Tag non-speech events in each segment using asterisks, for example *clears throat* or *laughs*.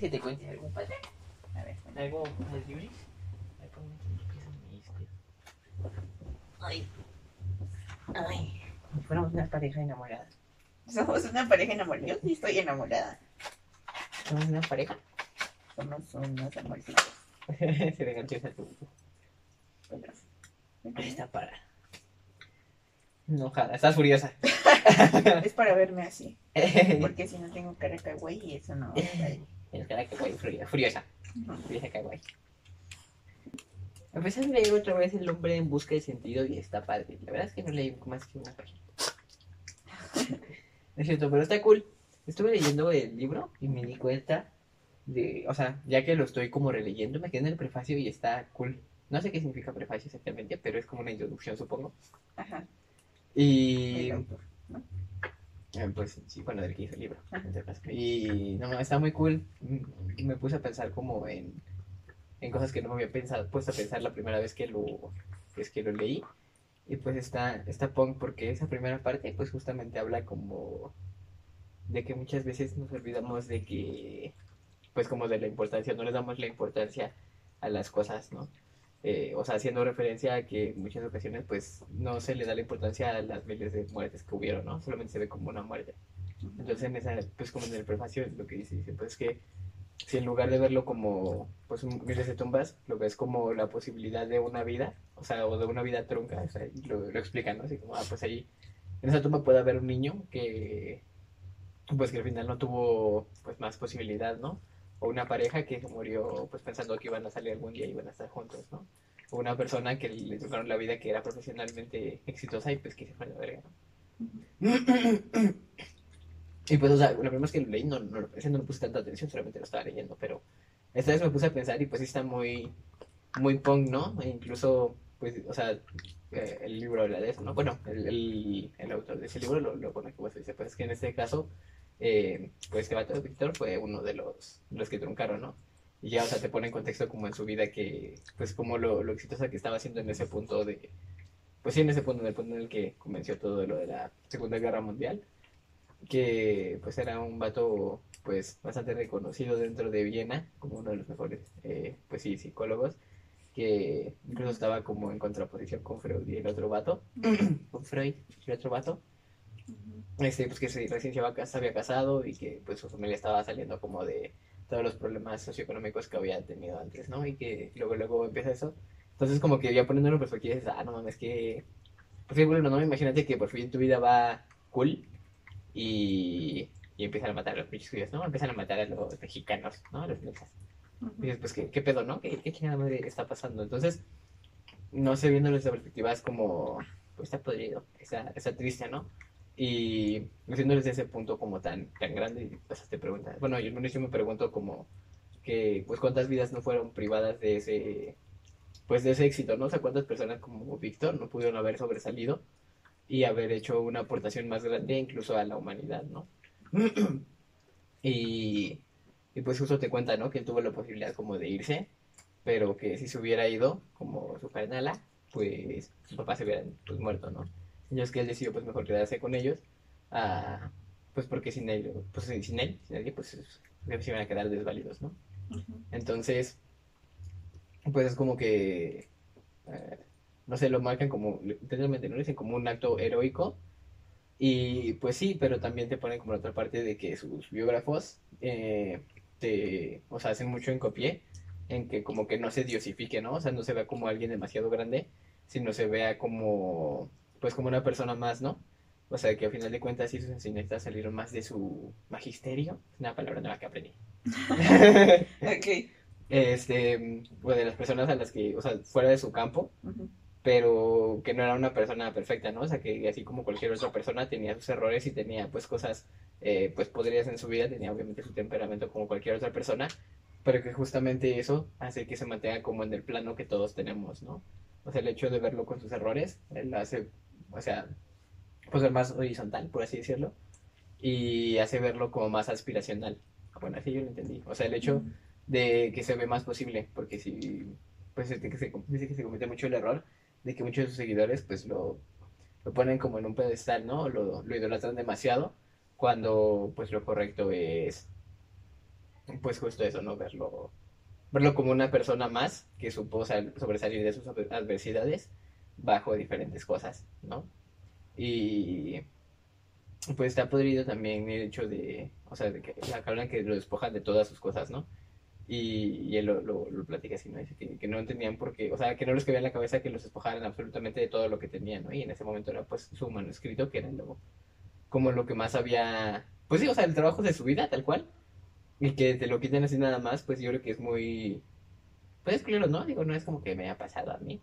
¿Qué se te cuente algo padre? A ver, ¿Algo más libre? Ay, ponme tus pies en mis pies. Ay. Ay. Si fuéramos una pareja enamorada. somos una pareja enamorada. Yo sí estoy enamorada. ¿Somos una pareja? Somos unos amorcitos. *laughs* se le ganchó esa tu. Bueno, Ahí está para. Enojada, estás furiosa. *laughs* Es para verme así. *laughs* Porque si no tengo cara kawaii, eso no. Tienes cara que guay, furiosa. Furiosa. Que guay. Empecé a leer otra vez El hombre en busca de sentido y está padre. La verdad es que no leí más que una página. *laughs* Es cierto, pero está cool. Estuve leyendo el libro y me di cuenta de, o sea, ya que lo estoy como releyendo, me quedé en el prefacio y está cool. No sé qué significa prefacio exactamente, pero es como una introducción, supongo. Ajá. Y El autor. Eh, pues sí, bueno, del que hizo el libro. Y no, está muy cool. Mm, Me puse a pensar como en, en cosas que no me había pensado, puesto a pensar la primera vez que lo, es que lo leí. Y pues está, está punk porque esa primera parte pues justamente habla como de que muchas veces nos olvidamos de que, pues como de la importancia, no le damos la importancia a las cosas, ¿no? Eh, o sea, haciendo referencia a que en muchas ocasiones pues no se le da la importancia a las miles de muertes que hubieron, ¿no? Solamente se ve como una muerte. Entonces, en esa, pues como en el prefacio, lo que dice, dice, pues que si en lugar de verlo como pues miles de tumbas, lo ves como la posibilidad de una vida, o sea, o de una vida trunca, o sea, lo, lo. Así como, ah, pues ahí, en esa tumba puede haber un niño que, pues que al final no tuvo, pues más posibilidad, ¿no? O una pareja que murió, pues pensando que iban a salir algún día y iban a estar juntos, ¿no? O una persona que le tocaron la vida que era profesionalmente exitosa y pues que se fue a la verga. Y pues, o sea, la primera vez que lo leí, no, no, ese no le puse tanta atención, solamente lo estaba leyendo, pero esta vez me puse a pensar y pues sí está muy, muy punk, ¿no? E incluso, pues, o sea, eh, el libro habla de eso, ¿no? Bueno, el, el, el autor de ese libro lo, lo pone como se dice, pues es que en este caso, eh, pues vato de Víctor fue uno de los, los que truncaron, ¿no? Y ya, o sea, te pone en contexto como en su vida que, pues como lo, lo exitosa que estaba haciendo en ese punto de, pues sí, en ese punto, en el punto en el que convenció todo lo de la Segunda Guerra Mundial que pues era un vato pues bastante reconocido dentro de Viena como uno de los mejores eh, pues sí psicólogos que incluso estaba como en contraposición con Freud y el otro vato. Con Freud y el otro vato este pues que se, recién se había, casado y que pues su familia estaba saliendo como de todos los problemas socioeconómicos que había tenido antes no y que luego luego empieza eso entonces como que ya poniéndolo en perspectiva dices ah no mames que pues sí, bueno no imagínate que por fin tu vida va cool y, y empiezan a matar a los pinches judíos, ¿no? Empiezan a matar a los mexicanos, ¿no? A los mexas. Y dices, pues, ¿qué, qué pedo, no? ¿Qué, qué chingada madre está pasando? Entonces, no sé, viéndolo desde perspectiva es como, pues está podrido, está, está triste, ¿no? Y viéndolo desde ese punto como tan, tan grande, y, pues te preguntas, bueno, yo, yo me pregunto como que, pues, ¿cuántas vidas no fueron privadas de ese, pues, de ese éxito, ¿no? O ¿cuántas personas como Víctor no pudieron haber sobresalido y haber hecho una aportación más grande incluso a la humanidad, ¿no? *clears throat* y, y pues justo te cuenta, ¿no? Que él tuvo la posibilidad como de irse, pero que si se hubiera ido, como su carnala, pues sus papás se hubieran pues, muerto, ¿no? Entonces que él decidió pues mejor quedarse con ellos, ah, pues porque sin él, pues sin él, sin nadie, pues se iban a quedar desvalidos, ¿no? Entonces, pues es como que, eh, no sé, lo marcan como, literalmente, ¿no? Dicen como un acto heroico. Y pues sí, pero también te ponen como la otra parte de que sus biógrafos eh, te, o sea, hacen mucho hincapié en que como que no se diosifique, ¿no? O sea, no se vea como alguien demasiado grande, sino se vea como, pues como una persona más, ¿no? O sea, que al final de cuentas sí sus enseñanzas salieron más de su magisterio, es una palabra nueva que aprendí. *laughs* Ok. este, pues de las personas a las que, o sea, fuera de su campo, pero que no era una persona perfecta, ¿no? O sea, que así como cualquier otra persona tenía sus errores y tenía pues cosas, eh, pues podrías en su vida, tenía obviamente su temperamento como cualquier otra persona, pero que justamente eso hace que se mantenga como en el plano que todos tenemos, ¿no? O sea, el hecho de verlo con sus errores, él hace, o sea, pues ver más horizontal, por así decirlo, y hace verlo como más aspiracional. Bueno, así yo lo entendí. O sea, el hecho de que se ve más posible, porque si, pues es que se, dice que se comete mucho el error de que muchos de sus seguidores, pues lo, lo ponen como en un pedestal, ¿no? Lo, lo idolatran demasiado, cuando, pues lo correcto es, pues justo eso, ¿no? Verlo, verlo como una persona más que supo sobresalir de sus adversidades bajo diferentes cosas, ¿no? Y pues está podrido también el hecho de, o sea, de que la hablan que lo despojan de todas sus cosas, ¿no? Y, él lo, lo, platica así, ¿no? Dice que, no entendían por qué, o sea, que no les quedaba en la cabeza que los despojaran absolutamente de todo lo que tenían, ¿no? Y en ese momento era pues su manuscrito, que era lo, como lo que más había, pues sí, o sea, el trabajo de su vida, tal cual. Y que te lo quiten así nada más, pues yo creo que es muy, pues claro, ¿no? Digo, no es como que me haya pasado a mí,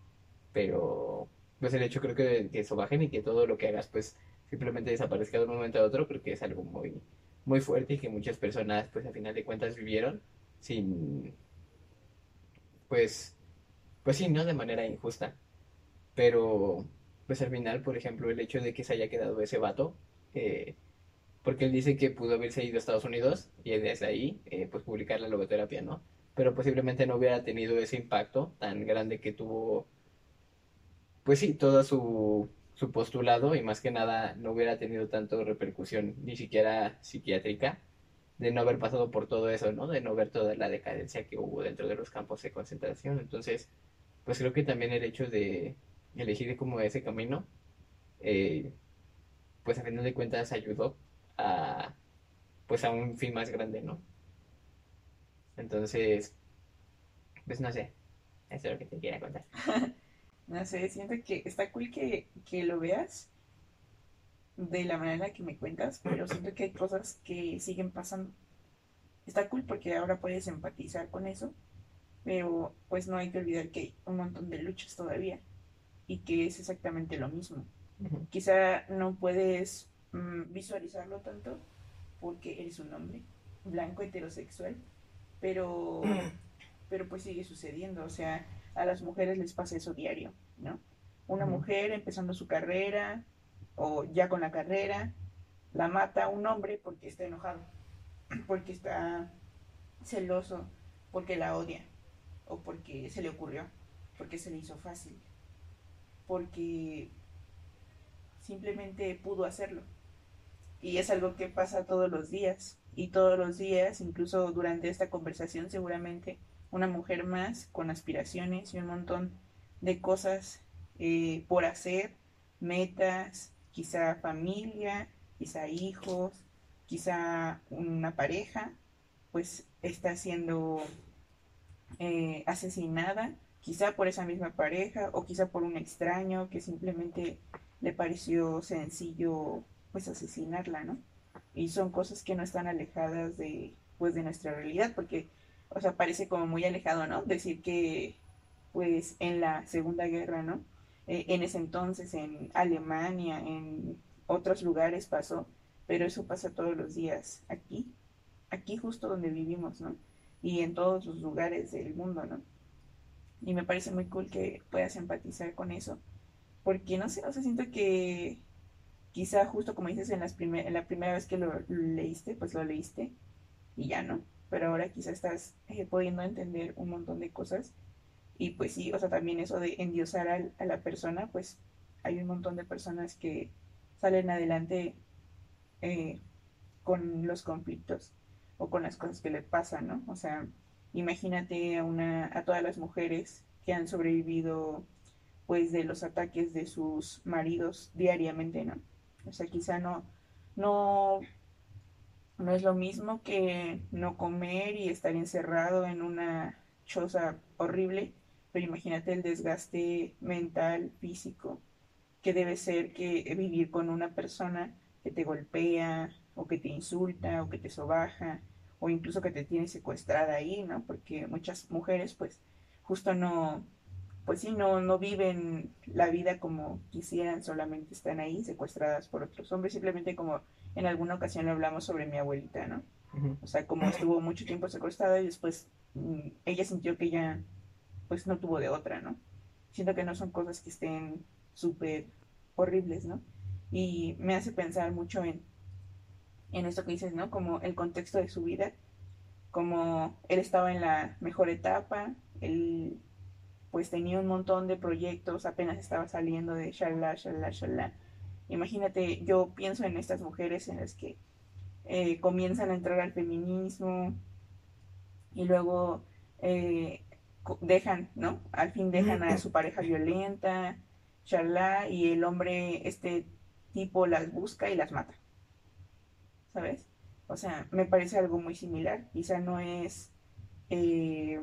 pero pues el hecho creo que, que eso bajen y que todo lo que hagas, pues simplemente desaparezca de un momento a otro, creo que es algo muy, muy fuerte y que muchas personas, pues a final de cuentas, vivieron sin, pues, pues sí, ¿no? De manera injusta. Pero, pues al final, por ejemplo, el hecho de que se haya quedado ese vato, eh, porque él dice que pudo haberse ido a Estados Unidos y desde ahí, eh, pues publicar la logoterapia, ¿no? Pero posiblemente no hubiera tenido ese impacto tan grande que tuvo, pues sí, toda su, su postulado y más que nada no hubiera tenido tanto repercusión, ni siquiera psiquiátrica, de no haber pasado por todo eso, ¿no? De no ver toda la decadencia que hubo dentro de los campos de concentración. Entonces, pues creo que también el hecho de elegir como ese camino, eh, pues a final de cuentas ayudó a, pues a un fin más grande, ¿no? Entonces, pues no sé, eso es lo que te quería contar. *laughs* no sé, siento que está cool que, que lo veas de la manera en la que me cuentas, pero siento que hay cosas que siguen pasando. Está cool porque ahora puedes empatizar con eso, pero pues no hay que olvidar que hay un montón de luchas todavía y que es exactamente lo mismo. Quizá no puedes mm, visualizarlo tanto porque eres un hombre blanco heterosexual, pero, pero pues sigue sucediendo, o sea, a las mujeres les pasa eso diario, ¿no? Una mujer empezando su carrera, o ya con la carrera, la mata un hombre porque está enojado, porque está celoso, porque la odia, o porque se le ocurrió, porque se le hizo fácil, porque simplemente pudo hacerlo. Y es algo que pasa todos los días. Y todos los días, incluso durante esta conversación, seguramente una mujer más con aspiraciones y un montón de cosas eh, por hacer, metas, quizá familia, quizá hijos, quizá una pareja, pues está siendo eh, asesinada, quizá por esa misma pareja o quizá por un extraño que simplemente le pareció sencillo pues asesinarla, ¿no? Y son cosas que no están alejadas de pues de nuestra realidad, porque o sea, parece como muy alejado, ¿no? Decir que pues en la Segunda Guerra, ¿no? Eh, en ese entonces en Alemania, en otros lugares pasó, pero eso pasa todos los días aquí, aquí justo donde vivimos, ¿no? Y en todos los lugares del mundo, ¿no? Y me parece muy cool que puedas empatizar con eso, porque no sé, o sea, siento que quizá justo como dices en, las en la primera vez que lo leíste, pues lo leíste y ya no, pero ahora quizá estás eh, pudiendo entender un montón de cosas y pues sí, o sea, también eso de endiosar a la persona, pues hay un montón de personas que salen adelante eh, con los conflictos o con las cosas que le pasan, ¿no? O sea, imagínate a, una, a todas las mujeres que han sobrevivido pues de los ataques de sus maridos diariamente, ¿no? O sea, quizá no, no, no es lo mismo que no comer y estar encerrado en una choza horrible pero imagínate el desgaste mental, físico, que debe ser que vivir con una persona que te golpea o que te insulta o que te sobaja o incluso que te tiene secuestrada ahí, ¿no? Porque muchas mujeres pues justo no, pues sí, no, no viven la vida como quisieran, solamente están ahí secuestradas por otros hombres, simplemente como en alguna ocasión hablamos sobre mi abuelita, ¿no? O sea, como estuvo mucho tiempo secuestrada y después mm, ella sintió que ya pues no tuvo de otra, ¿no? Siento que no son cosas que estén súper horribles, ¿no? Y me hace pensar mucho en, en esto que dices, ¿no? Como el contexto de su vida, como él estaba en la mejor etapa, él pues tenía un montón de proyectos, apenas estaba saliendo de shalala, shalala, shalala. Imagínate, yo pienso en estas mujeres en las que eh, comienzan a entrar al feminismo, y luego eh, dejan, ¿no? Al fin dejan a su pareja violenta, charla, y el hombre, este tipo, las busca y las mata. ¿Sabes? O sea, me parece algo muy similar. Quizá no es... Eh,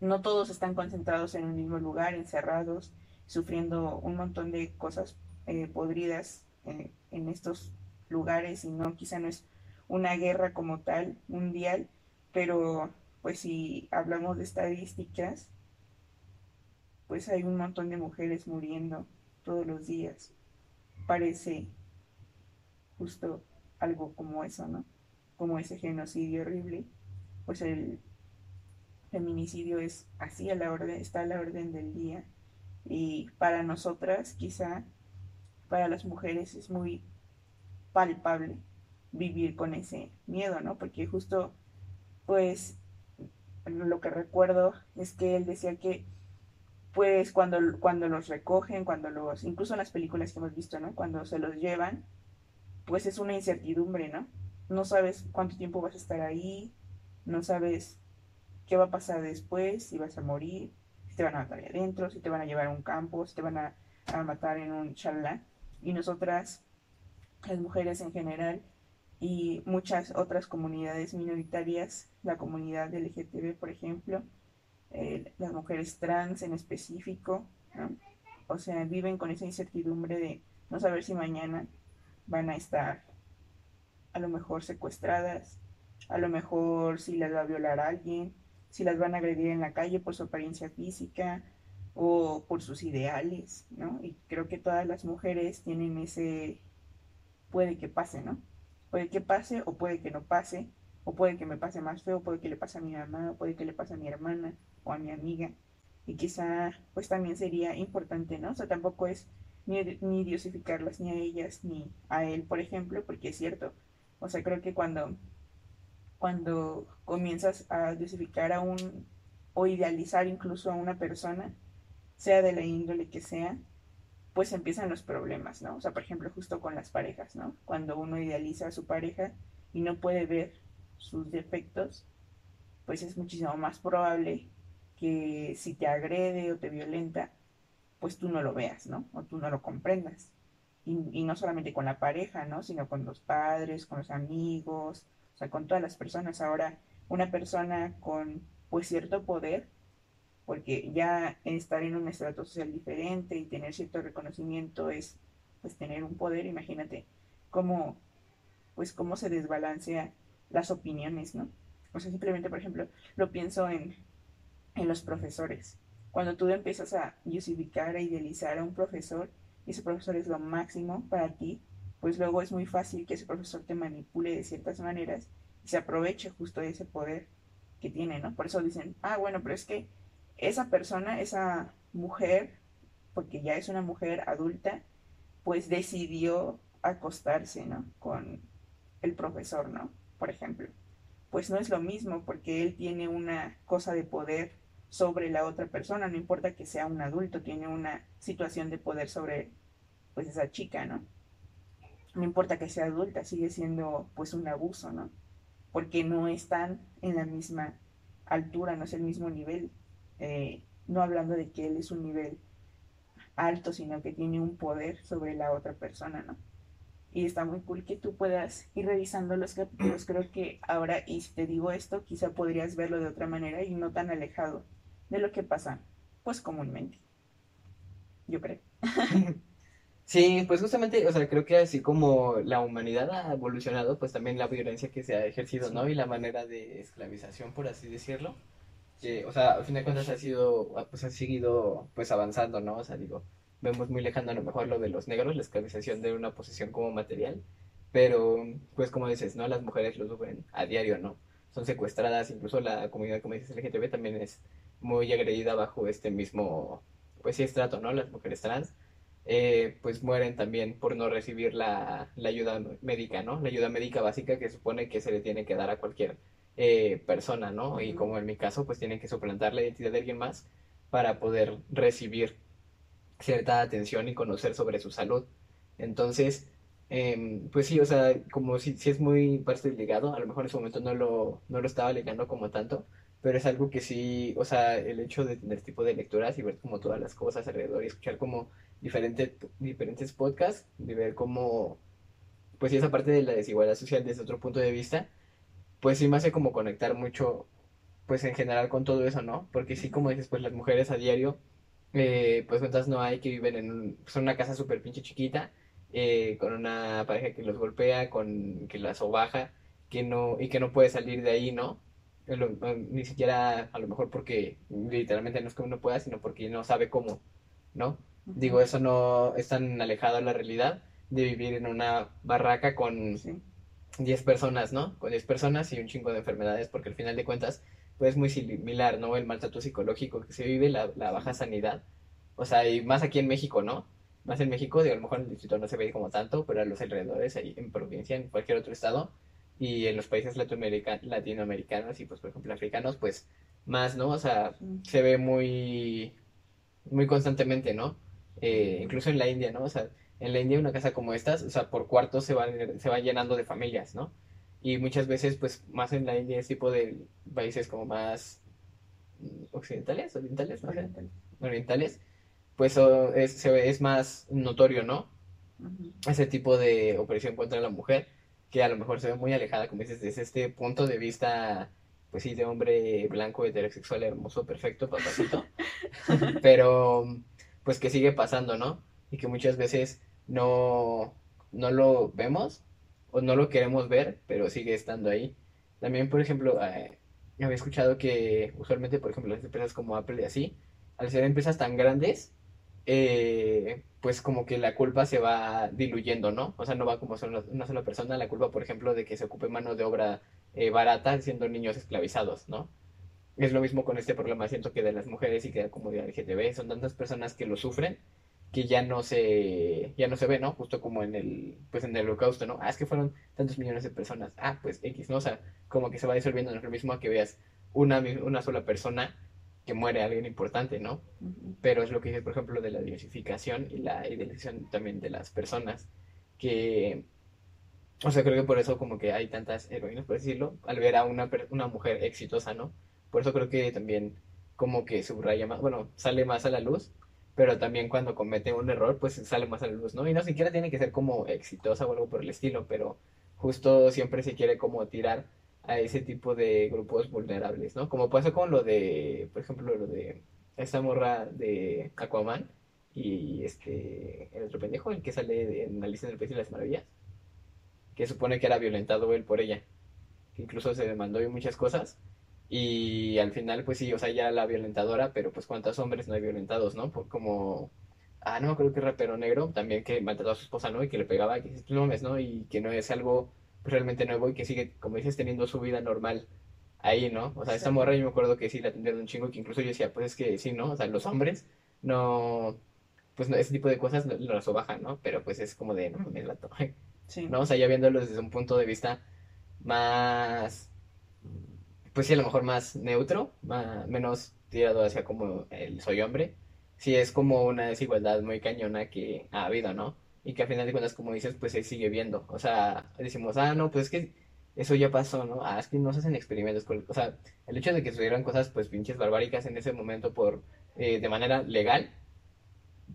no todos están concentrados en un mismo lugar, encerrados, sufriendo un montón de cosas eh, podridas eh, en estos lugares y no, quizá no es una guerra como tal mundial, pero pues si hablamos de estadísticas, pues hay un montón de mujeres muriendo todos los días. Parece justo algo como eso, ¿no? Como ese genocidio horrible, pues el feminicidio es así a la orden, está a la orden del día. Y para nosotras, quizá, para las mujeres es muy palpable vivir con ese miedo, ¿no? Porque justo, pues, lo que recuerdo es que él decía que pues cuando, cuando los recogen, cuando los, incluso en las películas que hemos visto, ¿no? Cuando se los llevan, pues es una incertidumbre, ¿no? No sabes cuánto tiempo vas a estar ahí, no sabes qué va a pasar después, si vas a morir, si te van a matar ahí adentro, si te van a llevar a un campo, si te van a, a matar en un chalá. Y nosotras, las mujeres en general, y muchas otras comunidades minoritarias, la comunidad LGTB, por ejemplo, eh, las mujeres trans en específico, o sea, viven con esa incertidumbre de no saber si mañana van a estar a lo mejor secuestradas, a lo mejor si las va a violar alguien, si las van a agredir en la calle por su apariencia física o por sus ideales, ¿no? Y creo que todas las mujeres tienen ese, puede que pase, ¿no? Puede que pase o puede que no pase, o puede que me pase más feo, puede que le pase a mi mamá, o puede que le pase a mi hermana o a mi amiga. Y quizá pues también sería importante, ¿no? O sea, tampoco es ni, ni diosificarlas ni a ellas ni a él, por ejemplo, porque es cierto. O sea, creo que cuando, cuando comienzas a diosificar a un, o idealizar incluso a una persona, sea de la índole que sea, pues empiezan los problemas, ¿no? O sea, por ejemplo, justo con las parejas, ¿no? Cuando uno idealiza a su pareja y no puede ver sus defectos, pues es muchísimo más probable que si te agrede o te violenta, pues tú no lo veas, ¿no? O tú no lo comprendas. Y, y, no solamente con la pareja, ¿no? Sino con los padres, con los amigos, o sea, con todas las personas. Ahora, una persona con pues cierto poder porque ya estar en un estrato social diferente y tener cierto reconocimiento es pues tener un poder, imagínate cómo pues cómo se desbalancea las opiniones, ¿no? O sea, simplemente, por ejemplo, lo pienso en, en los profesores. Cuando tú empiezas a justificar, a idealizar a un profesor, y ese profesor es lo máximo para ti, pues luego es muy fácil que ese profesor te manipule de ciertas maneras y se aproveche justo de ese poder que tiene, ¿no? Por eso dicen, ah, bueno, pero es que esa persona, esa mujer, porque ya es una mujer adulta, pues decidió acostarse, ¿no? Con el profesor, ¿no? Por ejemplo. Pues no es lo mismo porque él tiene una cosa de poder sobre la otra persona, no importa que sea un adulto, tiene una situación de poder sobre pues esa chica, ¿no? No importa que sea adulta, sigue siendo pues un abuso, ¿no? Porque no están en la misma altura, no es el mismo nivel eh, no hablando de que él es un nivel alto, sino que tiene un poder sobre la otra persona, ¿no? Y está muy cool que tú puedas ir revisando los capítulos. Creo que ahora, y si te digo esto, quizá podrías verlo de otra manera y no tan alejado de lo que pasa, pues comúnmente. Yo creo. *laughs* Sí, pues justamente, o sea, creo que así como la humanidad ha evolucionado, pues también la violencia que se ha ejercido, ¿no? Y la manera de esclavización, por así decirlo o sea, al fin de cuentas ha sido, pues ha seguido pues avanzando, ¿no? O sea, digo, vemos muy lejano a lo mejor lo de los negros, la esclavización de una posesión como material, pero pues como dices, ¿no? Las mujeres lo sufren a diario, ¿no? Son secuestradas, incluso la comunidad, como dices, LGTB también es muy agredida bajo este mismo, pues sí, estrato, ¿no? Las mujeres trans. Eh, pues mueren también por no recibir la, la ayuda médica, ¿no? La ayuda médica básica que supone que se le tiene que dar a cualquier eh, persona, ¿no? Y como en mi caso, pues tienen que suplantar la identidad de alguien más para poder recibir cierta atención y conocer sobre su salud. Entonces, em, pues sí, o sea, como si, si es muy parte ligado, a lo mejor en ese momento no lo, no lo estaba ligando como tanto, pero es algo que sí, o sea, el hecho de tener tipo de lecturas y ver como todas las cosas alrededor y escuchar como diferentes diferentes podcasts, de ver cómo, pues sí, esa parte de la desigualdad social desde otro punto de vista, pues sí me hace como conectar mucho, pues en general con todo eso, ¿no? Porque sí, como dices, pues las mujeres a diario, eh, pues cuántas no hay que viven en un- pues, una casa súper pinche chiquita, eh, con una pareja que los golpea, con que la sobaja, que no, y que no puede salir de ahí, ¿no? Ni siquiera a lo mejor porque literalmente no es que uno pueda, sino porque no sabe cómo, ¿no? Digo, eso no es tan alejado de la realidad de vivir en una barraca con Sí, 10 personas, ¿no? Con 10 personas y un chingo de enfermedades, porque al final de cuentas, pues es muy similar, ¿no? El maltrato psicológico que se vive, la, la baja sanidad. O sea, y más aquí en México, ¿no? Más en México, digo, a lo mejor en el distrito no se ve como tanto, pero a los alrededores, ahí en provincia, en cualquier otro estado, y en los países latinoamerica- latinoamericanos y, pues, por ejemplo, africanos, pues más, ¿no? O sea, se ve muy, muy constantemente, ¿no? Eh, incluso en la India, ¿no? O sea, en la India una casa como estas, o sea, por cuartos se va, se va llenando de familias, ¿no? Y muchas veces, pues, más en la India, ese tipo de países como más occidentales, orientales, no orientales, pues es, se ve- es más notorio, ¿no? Ese tipo de opresión contra la mujer, que a lo mejor se ve muy alejada, como dices, desde este punto de vista, pues sí, de hombre blanco, heterosexual, hermoso, perfecto, papacito, *laughs* pero pues que sigue pasando, ¿no? Y que muchas veces no, no lo vemos o no lo queremos ver, pero sigue estando ahí. También, por ejemplo, eh, había escuchado que usualmente, por ejemplo, las empresas como Apple y así, al ser empresas tan grandes, eh, pues como que la culpa se va diluyendo, ¿no? O sea, no va como solo una sola persona, la culpa, por ejemplo, de que se ocupe mano de obra eh, barata siendo niños esclavizados, ¿no? Es lo mismo con este problema, siento que de las mujeres y que de la comunidad LGTB, son tantas personas que lo sufren que ya no se, ya no se ve, ¿no? Justo como en el, pues en el holocausto, ¿no? Ah, es que fueron tantos millones de personas. Ah, pues X, ¿no? O sea, como que se va disolviendo, no es lo mismo a que veas una, una sola persona que muere alguien importante, ¿no? Pero es lo que dice, por ejemplo, de la diversificación y la idealización también de las personas, que, o sea, creo que por eso como que hay tantas heroínas, por decirlo, al ver a una, una mujer exitosa, ¿no? Por eso creo que también como que subraya más, bueno, sale más a la luz, pero también cuando comete un error, pues sale más a la luz, ¿no? Y no siquiera tiene que ser como exitosa o algo por el estilo, pero justo siempre se quiere como tirar a ese tipo de grupos vulnerables, ¿no? Como pasó con lo de, por ejemplo, lo de esta morra de Aquaman y este, el otro pendejo, el que sale en Alicia en el País de las Maravillas, que supone que era violentado él por ella, que incluso se demandó y muchas cosas, y al final, pues sí, o sea, ya la violentadora, pero pues cuántos hombres no hay violentados, ¿no? Por como, ah, no acuerdo que rapero negro, también que maltrató a su esposa, ¿no? Y que le pegaba, que no ¿no? Y que no es algo realmente nuevo y que sigue, como dices, teniendo su vida normal ahí, ¿no? O sea, esta morra yo me acuerdo que sí la atendieron un chingo, que incluso yo decía, pues es que sí, ¿no? O sea, los hombres no, pues no, ese tipo de cosas no, lo sobajan, ¿no? Pero pues es como de, no mames, vato, Sí. ¿no? O sea, ya viéndolo desde un punto de vista más, pues sí, a lo mejor más neutro, más, menos tirado hacia como el soy hombre, sí es como una desigualdad muy cañona que ha habido, ¿no? Y que al final de cuentas, como dices, pues se sigue viendo. O sea, decimos, ah, no, pues es que eso ya pasó, ¿no? Ah, es que no se hacen experimentos. con- O sea, el hecho de que sucedieran cosas, pues pinches barbáricas en ese momento por, eh, de manera legal,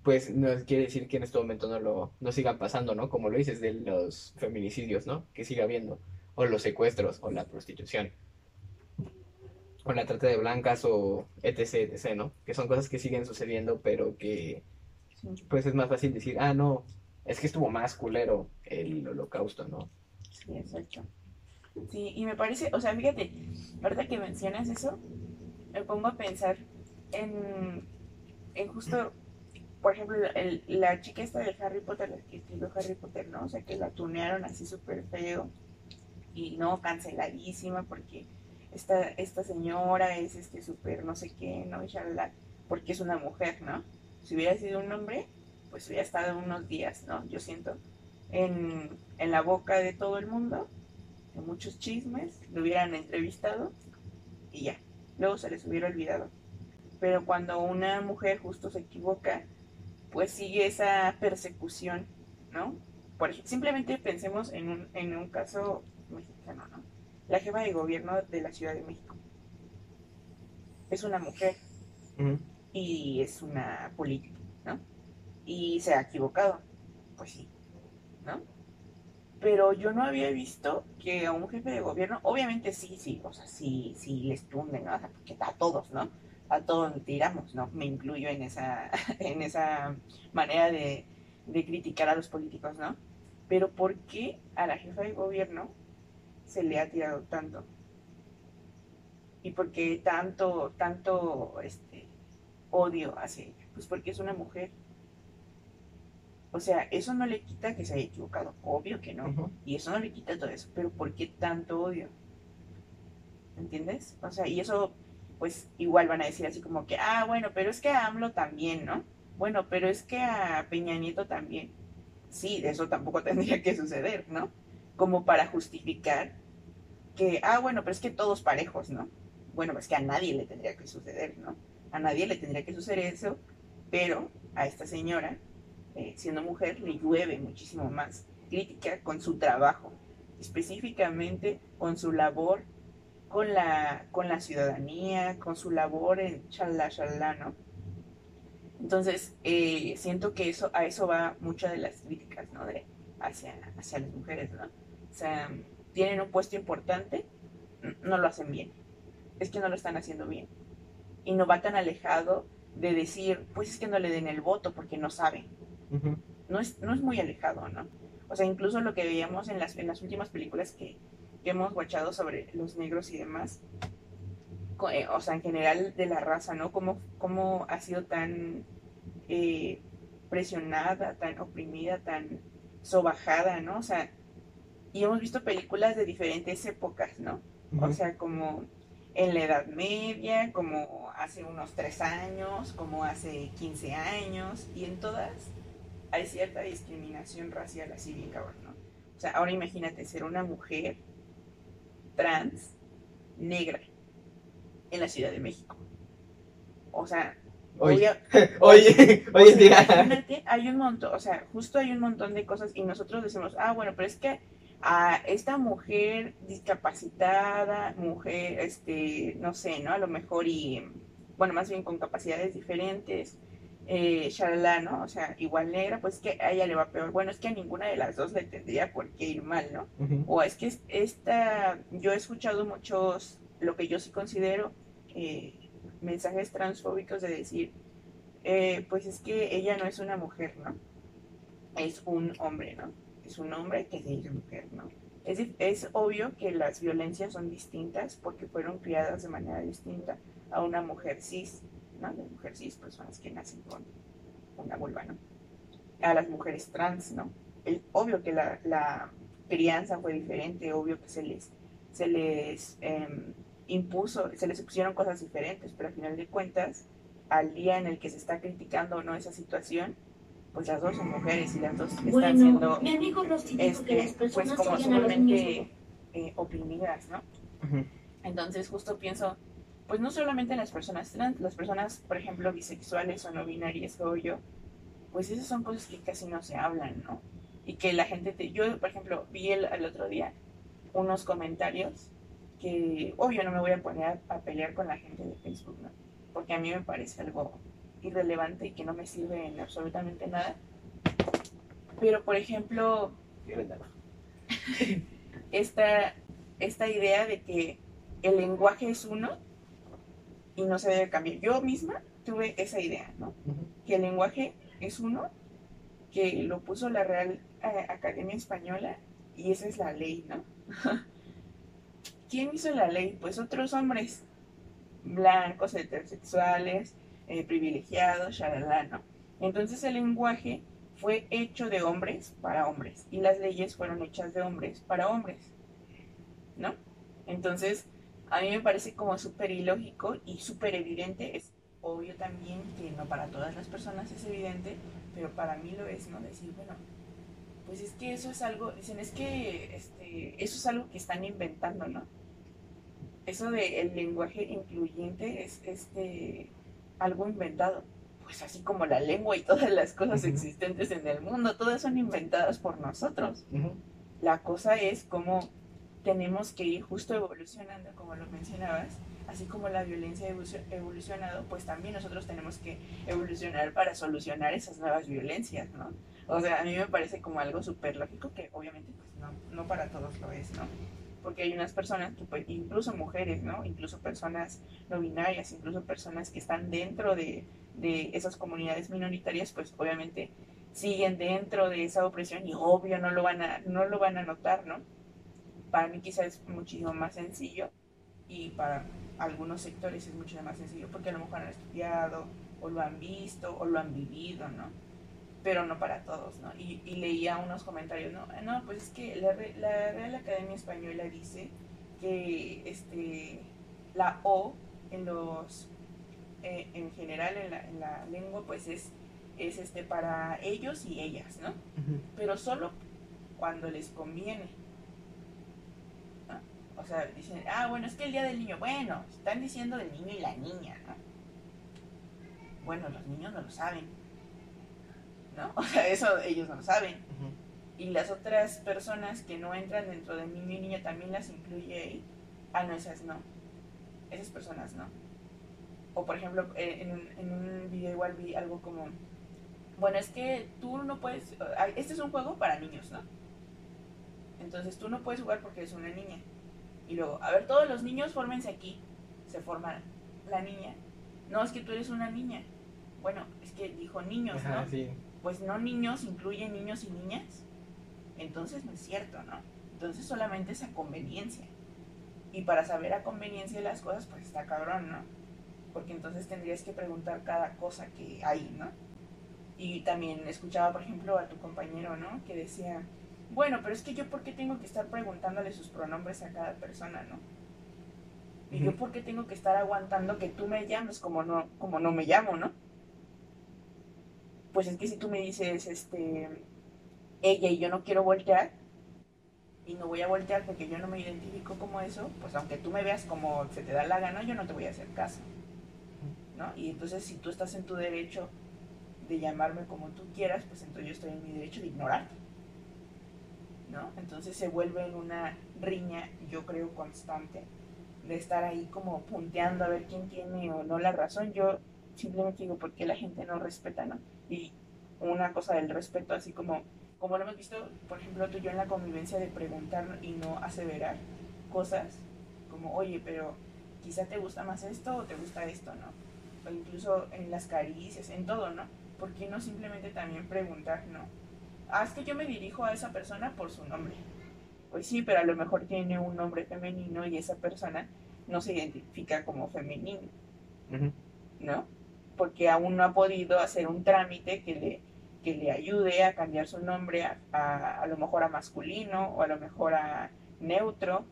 pues no quiere decir que en este momento no lo no sigan pasando, ¿no? Como lo dices de los feminicidios, ¿no? Que siga habiendo, o los secuestros, o la prostitución, o la trata de blancas, o etc, etc, ¿no? Que son cosas que siguen sucediendo, pero que pues es más fácil decir, ah, no, es que estuvo más culero el holocausto, ¿no? Sí, exacto. Sí, y me parece, o sea, fíjate, ahorita que mencionas eso, me pongo a pensar en, en justo, por ejemplo, la chica esta de Harry Potter, la que escribió Harry Potter, ¿no? O sea, que la tunearon así súper feo y no, canceladísima porque esta, esta señora es este súper no sé qué, ¿no? Y porque es una mujer, ¿no? Si hubiera sido un hombre, pues hubiera estado unos días, ¿no? Yo siento, en, en la boca de todo el mundo, en muchos chismes, lo hubieran entrevistado y ya, luego se les hubiera olvidado. Pero cuando una mujer justo se equivoca, pues sigue esa persecución, ¿no? por ej- simplemente pensemos en un, en un caso mexicano, ¿no? La jefa de gobierno de la Ciudad de México es una mujer y es una política. Y se ha equivocado, pues sí, ¿no? Pero yo no había visto que a un jefe de gobierno, obviamente sí, sí, o sea, sí, sí les tunden. O sea, porque a todos, ¿no? A todos tiramos, ¿no? Me incluyo en esa, *laughs* en esa manera de, de criticar a los políticos, ¿no? Pero ¿por qué a la jefa de gobierno se le ha tirado tanto? ¿Y por qué tanto, tanto, este, odio hacia ella? Pues porque es una mujer. O sea, eso no le quita que se haya equivocado, obvio que no. Y eso no le quita todo eso, pero ¿por qué tanto odio? ¿Entiendes? O sea, y eso, pues igual van a decir así como que, ah, bueno, pero es que a AMLO también, ¿no? Bueno, pero es que a Peña Nieto también. Sí, eso tampoco *laughs* tendría que suceder, ¿no? Como para justificar que, ah, bueno, pero es que todos parejos, ¿no? Bueno, es que a nadie le tendría que suceder, ¿no? A nadie le tendría que suceder eso, pero a esta señora, eh, siendo mujer, le llueve muchísimo más crítica con su trabajo, específicamente con su labor con la, con la ciudadanía, con su labor en chalá, chalá, ¿no? Entonces, eh, siento que eso, a eso va muchas de las críticas, ¿no? De, hacia, hacia las mujeres, ¿no? O sea, tienen un puesto importante, no lo hacen bien. Es que no lo están haciendo bien. Y no va tan alejado de decir, pues es que no le den el voto porque no saben. No es, no es muy alejado, ¿no? O sea, incluso lo que veíamos en las, en las últimas películas que, que hemos watchado sobre los negros y demás, eh, o sea, en general de la raza, ¿no? Cómo, cómo ha sido tan eh, presionada, tan oprimida, tan sobajada, ¿no? O sea, y hemos visto películas de diferentes épocas, ¿no? O sea, como en la Edad Media, como hace unos tres años, como hace 15 años, y en todas hay cierta discriminación racial así bien cabrón, ¿no? O sea, ahora imagínate ser una mujer trans, negra, en la Ciudad de México. O sea, Oye, *laughs* oye, o *laughs* oye, sea, imagínate, hay un montón, o sea, justo hay un montón de cosas y nosotros decimos, ah, bueno, pero es que a esta mujer discapacitada, mujer, este, no sé, ¿no? A lo mejor y, bueno, más bien con capacidades diferentes, eh, shalala, ¿no? O sea, igual negra, pues que a ella le va peor. Bueno, es que a ninguna de las dos le tendría por qué ir mal, ¿no? O es que es- esta, yo he escuchado muchos, lo que yo sí considero eh, mensajes transfóbicos de decir, eh, pues es que ella no es una mujer, ¿no? Es un hombre, ¿no? Es un hombre que se dice mujer, ¿no? Es, es obvio que las violencias son distintas porque fueron criadas de manera distinta a una mujer cis, ¿no? De mujer cis, personas que nacen con una vulva, ¿no? A las mujeres trans, ¿no? El- obvio que la, la crianza fue diferente, obvio que se les, se les em, impuso, se les pusieron cosas diferentes, pero al final de cuentas, al día en el que se está criticando o no esa situación, pues las dos son mujeres y las dos están Bueno, siendo mi amigo Rosy dijo que las este, pues como odian a los sumamente eh, oprimidas, ¿no? Entonces justo pienso, pues no solamente las personas trans, las personas, por ejemplo, bisexuales o no binarias o yo, pues esas son cosas que casi no se hablan, ¿no? Y que la gente te... Yo, por ejemplo, vi el, el otro día unos comentarios que, obvio, no me voy a poner a, a pelear con la gente de Facebook, ¿no? Porque a mí me parece algo irrelevante y que no me sirve en absolutamente nada. Pero, por ejemplo, *laughs* esta, esta idea de que el lenguaje es uno y no se debe cambiar. Yo misma tuve esa idea, ¿no? Ujú. Que el lenguaje es uno, que lo puso la Real eh, Academia Española y esa es la ley, ¿no? *laughs* ¿Quién hizo la ley? Pues otros hombres blancos, heterosexuales, eh, privilegiados, shalala, ¿no? Entonces el lenguaje fue hecho de hombres para hombres y las leyes fueron hechas de hombres para hombres, ¿no? Entonces, a mí me parece como súper ilógico y súper evidente, es obvio también que no para todas las personas es evidente, pero para mí lo es, ¿no? Decir, bueno, pues es que eso es algo, dicen, es que este, eso es algo que están inventando, ¿no? Eso del lenguaje incluyente es este, algo inventado. pues así como la lengua y todas las cosas existentes en el mundo, todas son inventadas por nosotros. La cosa es cómo tenemos que ir justo evolucionando, como lo mencionabas, así como la violencia ha evolucionado, pues también nosotros tenemos que evolucionar para solucionar esas nuevas violencias, ¿no? O sea, a mí me parece como algo súper lógico que obviamente pues no, no para todos lo es, ¿no? Porque hay unas personas, que, pues, incluso mujeres, ¿no? Incluso personas no binarias, incluso personas que están dentro de, de esas comunidades minoritarias, pues obviamente siguen dentro de esa opresión y obvio no lo van a, no lo van a notar, ¿no? Para mí quizás es muchísimo más sencillo y para algunos sectores es mucho más sencillo porque a lo mejor han estudiado o lo han visto o lo han vivido, ¿no? Pero no para todos, ¿no? Y, leía unos comentarios, ¿no? No, pues es que la, la Real Academia Española dice que este, la O en los eh, en general en la, en la, lengua pues es, es este para ellos y ellas, ¿no? Pero solo cuando les conviene. O sea, dicen, ah, bueno, es que el día del niño, bueno, están diciendo del niño y la niña, ¿no? Bueno, los niños no lo saben, ¿no? *laughs* O sea, eso ellos no lo saben. Y las otras personas que no entran dentro de niño y niña también las incluye ahí. Ah, no, esas no. Esas personas no. O por ejemplo, eh, en, un, en un video igual vi algo como, bueno, es que tú no puedes, este es un juego para niños, ¿no? Entonces tú no puedes jugar porque eres una niña. Y luego, a ver, todos los niños fórmense aquí. Se forma la niña. No, es que tú eres una niña. Bueno, es que dijo niños, ¿no? Pues no niños incluye niños y niñas. Entonces no es cierto, ¿no? Entonces solamente es a conveniencia. Y para saber a conveniencia de las cosas, pues está cabrón, ¿no? porque entonces tendrías que preguntar cada cosa que hay, ¿no? Y también escuchaba, por ejemplo, a tu compañero, ¿no? Que decía, bueno, pero es que yo por qué tengo que estar preguntándole sus pronombres a cada persona, ¿no? Y yo por qué tengo que estar aguantando que tú me llames como no, como no me llamo, ¿no? Pues es que si tú me dices, este, ella y yo no quiero voltear, y no voy a voltear porque yo no me identifico como eso, pues aunque tú me veas como se te da la gana, yo no te voy a hacer caso. Y entonces si tú estás en tu derecho de llamarme como tú quieras, pues entonces yo estoy en mi derecho de ignorarte, ¿no? Entonces se vuelve en una riña, yo creo, constante, de estar ahí como punteando a ver quién tiene o no la razón. Yo simplemente digo, ¿por qué la gente no respeta, no? Y una cosa del respeto, así como, como lo hemos visto, por ejemplo, tú y yo en la convivencia de preguntar y no aseverar cosas, como, oye, pero quizá te gusta más esto o te gusta esto, ¿no? o incluso en las caricias, en todo, ¿no? ¿Por qué no simplemente también preguntar, no? Ah, es que yo me dirijo a esa persona por su nombre. Pues sí, pero a lo mejor tiene un nombre femenino y esa persona no se identifica como femenino, ¿no? Porque aún no ha podido hacer un trámite que le, que le ayude a cambiar su nombre a, a, a lo mejor a masculino o a lo mejor a neutro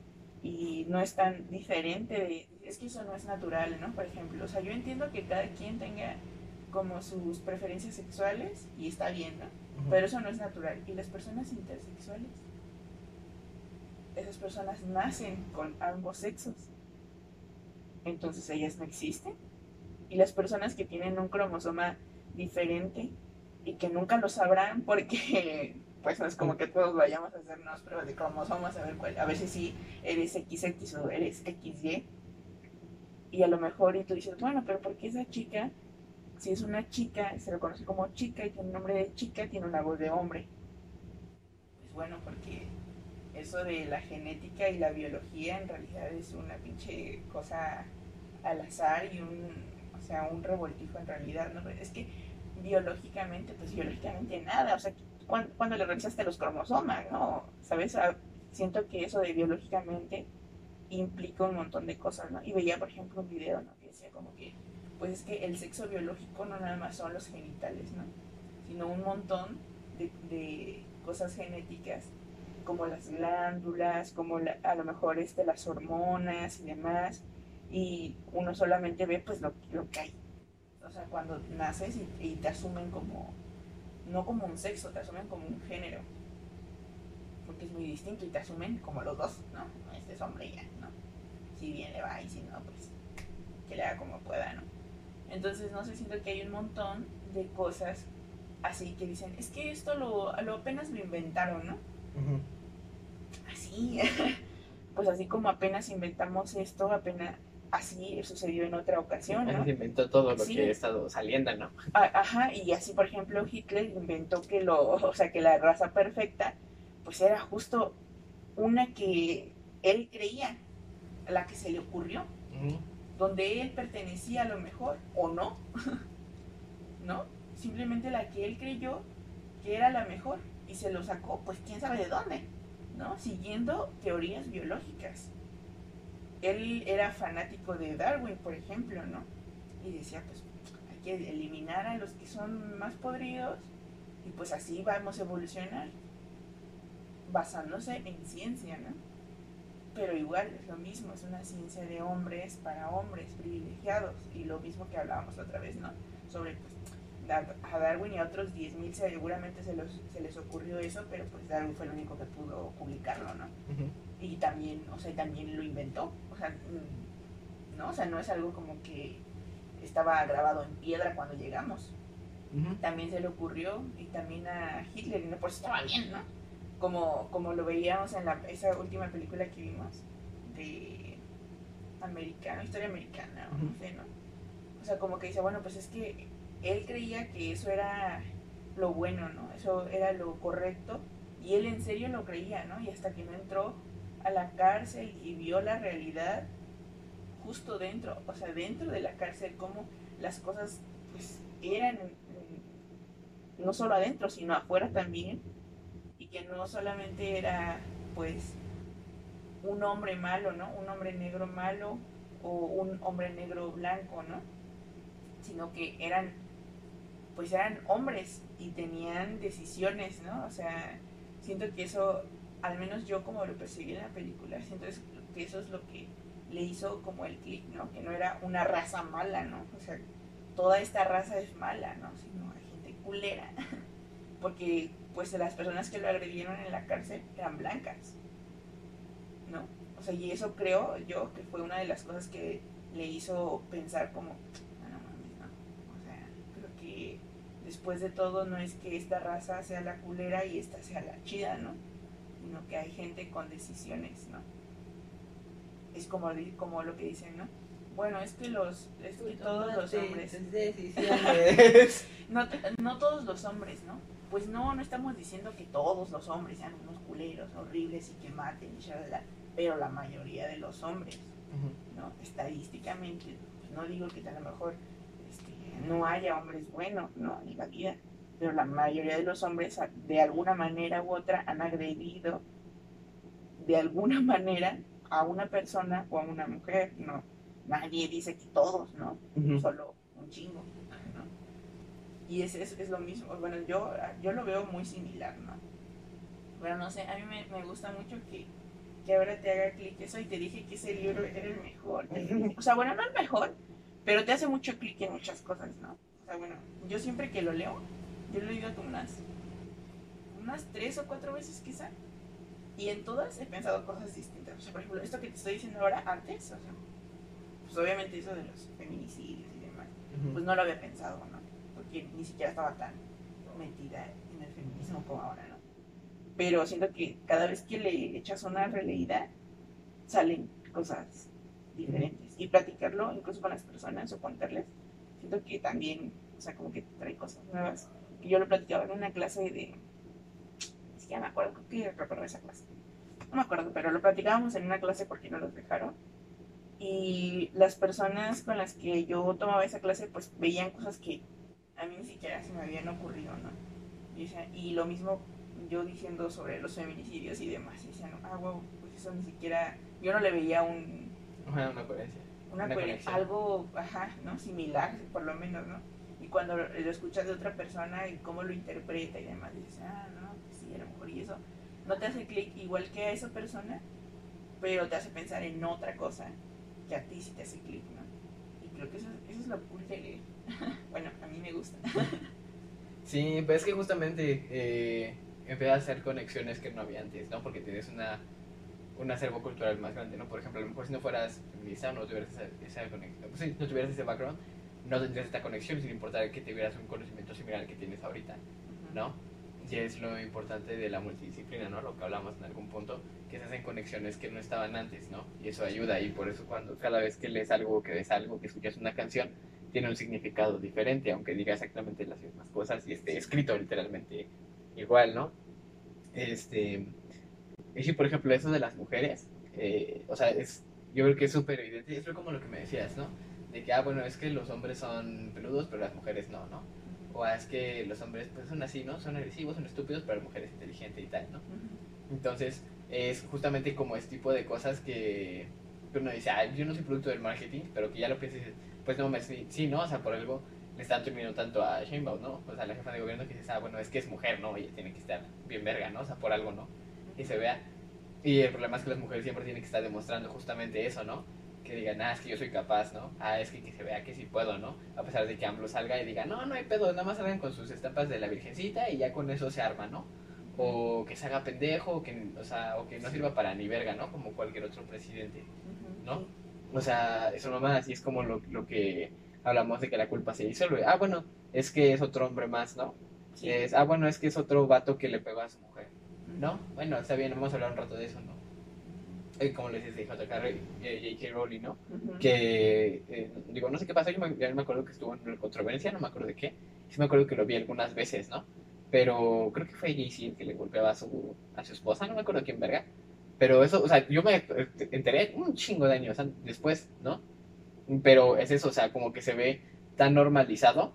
y no es tan diferente de, es que eso no es natural, ¿no? Por ejemplo, o sea, yo entiendo que cada quien tenga como sus preferencias sexuales y está bien, ¿no? Pero eso no es natural. ¿Y las personas intersexuales? Esas personas nacen con ambos sexos. Entonces ellas no existen. Y las personas que tienen un cromosoma diferente y que nunca lo sabrán porque *laughs* pues no es como que todos vayamos a hacernos pruebas de cromosomas a ver cuál, a ver si sí eres XX o eres XY y a lo mejor y tú dices, bueno, pero ¿por qué esa chica, si es una chica, se lo conoce como chica y tiene un nombre de chica, tiene una voz de hombre? Pues bueno, porque eso de la genética y la biología en realidad es una pinche cosa al azar y un, o sea, un revoltijo en realidad, ¿no? Es que biológicamente, pues biológicamente nada, o sea, cuando, le revisaste los cromosomas, ¿no? ¿Sabes? Ah, siento que eso de biológicamente implica un montón de cosas, ¿no? Y veía, por ejemplo, un video, ¿no? Que decía como que, pues es que el sexo biológico no nada más son los genitales, ¿no? Sino un montón de, cosas genéticas, como las glándulas, como a lo mejor este, las hormonas y demás, y uno solamente ve pues lo, lo que hay. O sea, cuando naces y, te asumen como, no como un sexo, te asumen como un género, porque es muy distinto y te asumen como los dos, ¿no? Este es hombre ya si bien le va y si no, pues que le haga como pueda, ¿no? Entonces, no sé, siento que hay un montón de cosas así que dicen, es que esto lo, lo apenas lo inventaron, ¿no? Así, *laughs* pues así como apenas inventamos esto, apenas así sucedió en otra ocasión, ¿no? Se inventó todo lo Sí. que ha estado saliendo, ¿no? A- Ajá, y así por ejemplo Hitler inventó que lo, *laughs* o sea, que la raza perfecta, pues era justo una que él creía, la que se le ocurrió. Donde él pertenecía a lo mejor, o no, *laughs* ¿no? Simplemente la que él creyó que era la mejor y se lo sacó, pues quién sabe de dónde, ¿no? Siguiendo teorías biológicas. Él era fanático de Darwin, por ejemplo, ¿no? Y decía, pues hay que eliminar a los que son más podridos y pues así vamos a evolucionar basándose en ciencia, ¿no? Pero igual es lo mismo, es una ciencia de hombres para hombres privilegiados y lo mismo que hablábamos otra vez, ¿no? Sobre pues a Darwin y a otros 10.000 seguramente se, los, se les ocurrió eso, pero pues Darwin fue el único que pudo publicarlo, ¿no? Y también, o sea, también lo inventó, o sea, no, o sea, no es algo como que estaba grabado en piedra cuando llegamos. También se le ocurrió y también a Hitler, y no por eso estaba bien, ¿no? Como, como lo veíamos en la, esa última película que vimos de americano, historia americana, o no sé, ¿no? O sea, como que dice, bueno, pues es que él creía que eso era lo bueno, ¿no? Eso era lo correcto y él en serio lo creía, ¿no? Y hasta que no entró a la cárcel y vio la realidad justo dentro, o sea, dentro de la cárcel, cómo las cosas pues eran mm, no solo adentro, sino afuera también, que no solamente era pues un hombre malo, ¿no? Un hombre negro malo o un hombre negro blanco, ¿no? Sino que eran pues eran hombres y tenían decisiones, ¿no? O sea, siento que eso, al menos yo como lo percibí en la película, siento que eso es lo que le hizo como el clic, ¿no? Que no era una raza mala, ¿no? O sea, toda esta raza es mala, ¿no? Sino hay gente culera. *laughs* Porque, pues, las personas que lo agredieron en la cárcel eran blancas, ¿no? O sea, y eso creo yo que fue una de las cosas que le hizo pensar como, "Ah, no mames, no. O sea, creo que después de todo no es que esta raza sea la culera y esta sea la chida, ¿no? Sino que hay gente con decisiones, ¿no? Es como, como lo que dicen, ¿no? Bueno, es que los, es que todos los hombres, Decisiones. *laughs* no, te- no todos los hombres, ¿no? Pues no, no estamos diciendo que todos los hombres sean unos culeros horribles y que maten y shalala, pero la mayoría de los hombres. ¿no? Estadísticamente, pues no digo que a lo mejor este, no haya hombres buenos, ¿no? En la vida, pero la mayoría de los hombres de alguna manera u otra han agredido de alguna *laughs* manera a una persona o a una mujer, ¿no? Nadie dice que todos, ¿no? Solo un chingo. Y es, es, es lo mismo, bueno, yo, yo lo veo muy similar, ¿no? Pero no sé, a mí me, me gusta mucho que, que ahora te haga clic eso y te dije que ese libro era el mejor. *laughs* O sea, bueno, no el mejor, pero te hace mucho clic en muchas cosas, ¿no? O sea, bueno, yo siempre que lo leo, yo lo he leído como unas, unas tres o cuatro veces quizá, y en todas he pensado cosas distintas. O sea, por ejemplo, esto que te estoy diciendo ahora, antes, o sea, pues obviamente eso de los feminicidios y demás, pues no lo había pensado, ¿no? Porque ni siquiera estaba tan metida en el feminismo como ahora, ¿no? Pero siento que cada vez que le echas una releída, salen cosas diferentes. Y platicarlo incluso con las personas o contarles, siento que también, o sea, como que trae cosas nuevas. Y yo lo platicaba en una clase de... Ni siquiera me acuerdo, creo que recuerdo esa clase. No me acuerdo, pero lo platicábamos en una clase porque no los dejaron y las personas con las que yo tomaba esa clase pues veían cosas que a mí ni siquiera se me habían ocurrido, ¿no? Y, decían- y lo mismo yo diciendo sobre los feminicidios y demás, y decían, ah, wow, pues eso ni siquiera, yo no le veía un, Ajá, una coherencia. una Una cohe- conexión. algo, ajá, ¿no? Similar, por lo menos, ¿no? Y cuando lo, lo escuchas de otra persona y cómo lo interpreta y demás, dices, ah, no, pues sí, a lo mejor y eso no te hace clic igual que a esa persona, pero te hace pensar en otra cosa que a ti sí te hace clic, ¿no? Y creo que eso, eso es lo cool de leer. *laughs* bueno, a mí me gusta. *laughs* Sí, pues es que justamente eh, empieza a hacer conexiones que no había antes, ¿no? Porque tienes una, un acervo cultural más grande, ¿no? Por ejemplo, a lo mejor si no fueras feminista o no tuvieras esa, esa conexión, pues sí, no tuvieras ese background, no tendrías esta conexión sin importar que tuvieras un conocimiento similar al que tienes ahorita, ¿no? Y es lo importante de la multidisciplina, ¿no? Lo que hablamos en algún punto, que se hacen conexiones que no estaban antes, ¿no? Y eso ayuda y por eso cuando cada vez que lees algo, que ves algo, que escuchas una canción, tiene un significado diferente, aunque diga exactamente las mismas cosas y esté escrito literalmente igual, ¿no? Este, y si por ejemplo eso de las mujeres, eh, o sea, es, yo creo que es súper evidente, es como lo que me decías, ¿no? De que, ah, bueno, es que los hombres son peludos, pero las mujeres no, ¿no? O es que los hombres pues son así, ¿no? Son agresivos, son estúpidos, pero la mujer es inteligente y tal, ¿no? Entonces, es justamente como este tipo de cosas que uno dice, ah, yo no soy producto del marketing, pero que ya lo piensas y dices, pues no, me, sí, ¿no? O sea, por algo le están terminando tanto a Sheinbaum, ¿no? O sea, la jefa de gobierno que dice, ah, bueno, es que es mujer, ¿no? Ella tiene que estar bien verga, ¿no? O sea, por algo, ¿no? Y se vea. Y el problema es que las mujeres siempre tienen que estar demostrando justamente eso, ¿no? Que digan, ah, es que yo soy capaz, ¿no? Ah, es que, que se vea que sí puedo, ¿no? A pesar de que AMLO salga y diga, no, no hay pedo, nada más salgan con sus estampas de la virgencita y ya con eso se arma, ¿no? O que se haga pendejo, o que, o sea, o que no sirva para ni verga, ¿no? Como cualquier otro presidente, ¿no? O sea, eso nomás, y es como lo, lo que hablamos de que la culpa se disuelve. Ah, bueno, es que es otro hombre más, ¿no? Es, ah, bueno, es que es otro vato que le pegó a su mujer, ¿no? Bueno, está bien, vamos a hablar un rato de eso, ¿no? Eh, como les decía J.K. Eh, J.K. Rowling, ¿no? Que, eh, digo, no sé qué pasó, yo me, ya me acuerdo que estuvo en una controversia, no me acuerdo de qué. Sí me acuerdo que lo vi algunas veces, ¿no? Pero creo que fue Jay-Z el que le golpeaba a su, a su esposa, no me acuerdo quién verga. Pero eso, o sea, yo me enteré un chingo de años después, ¿no? Pero es eso, o sea, como que se ve tan normalizado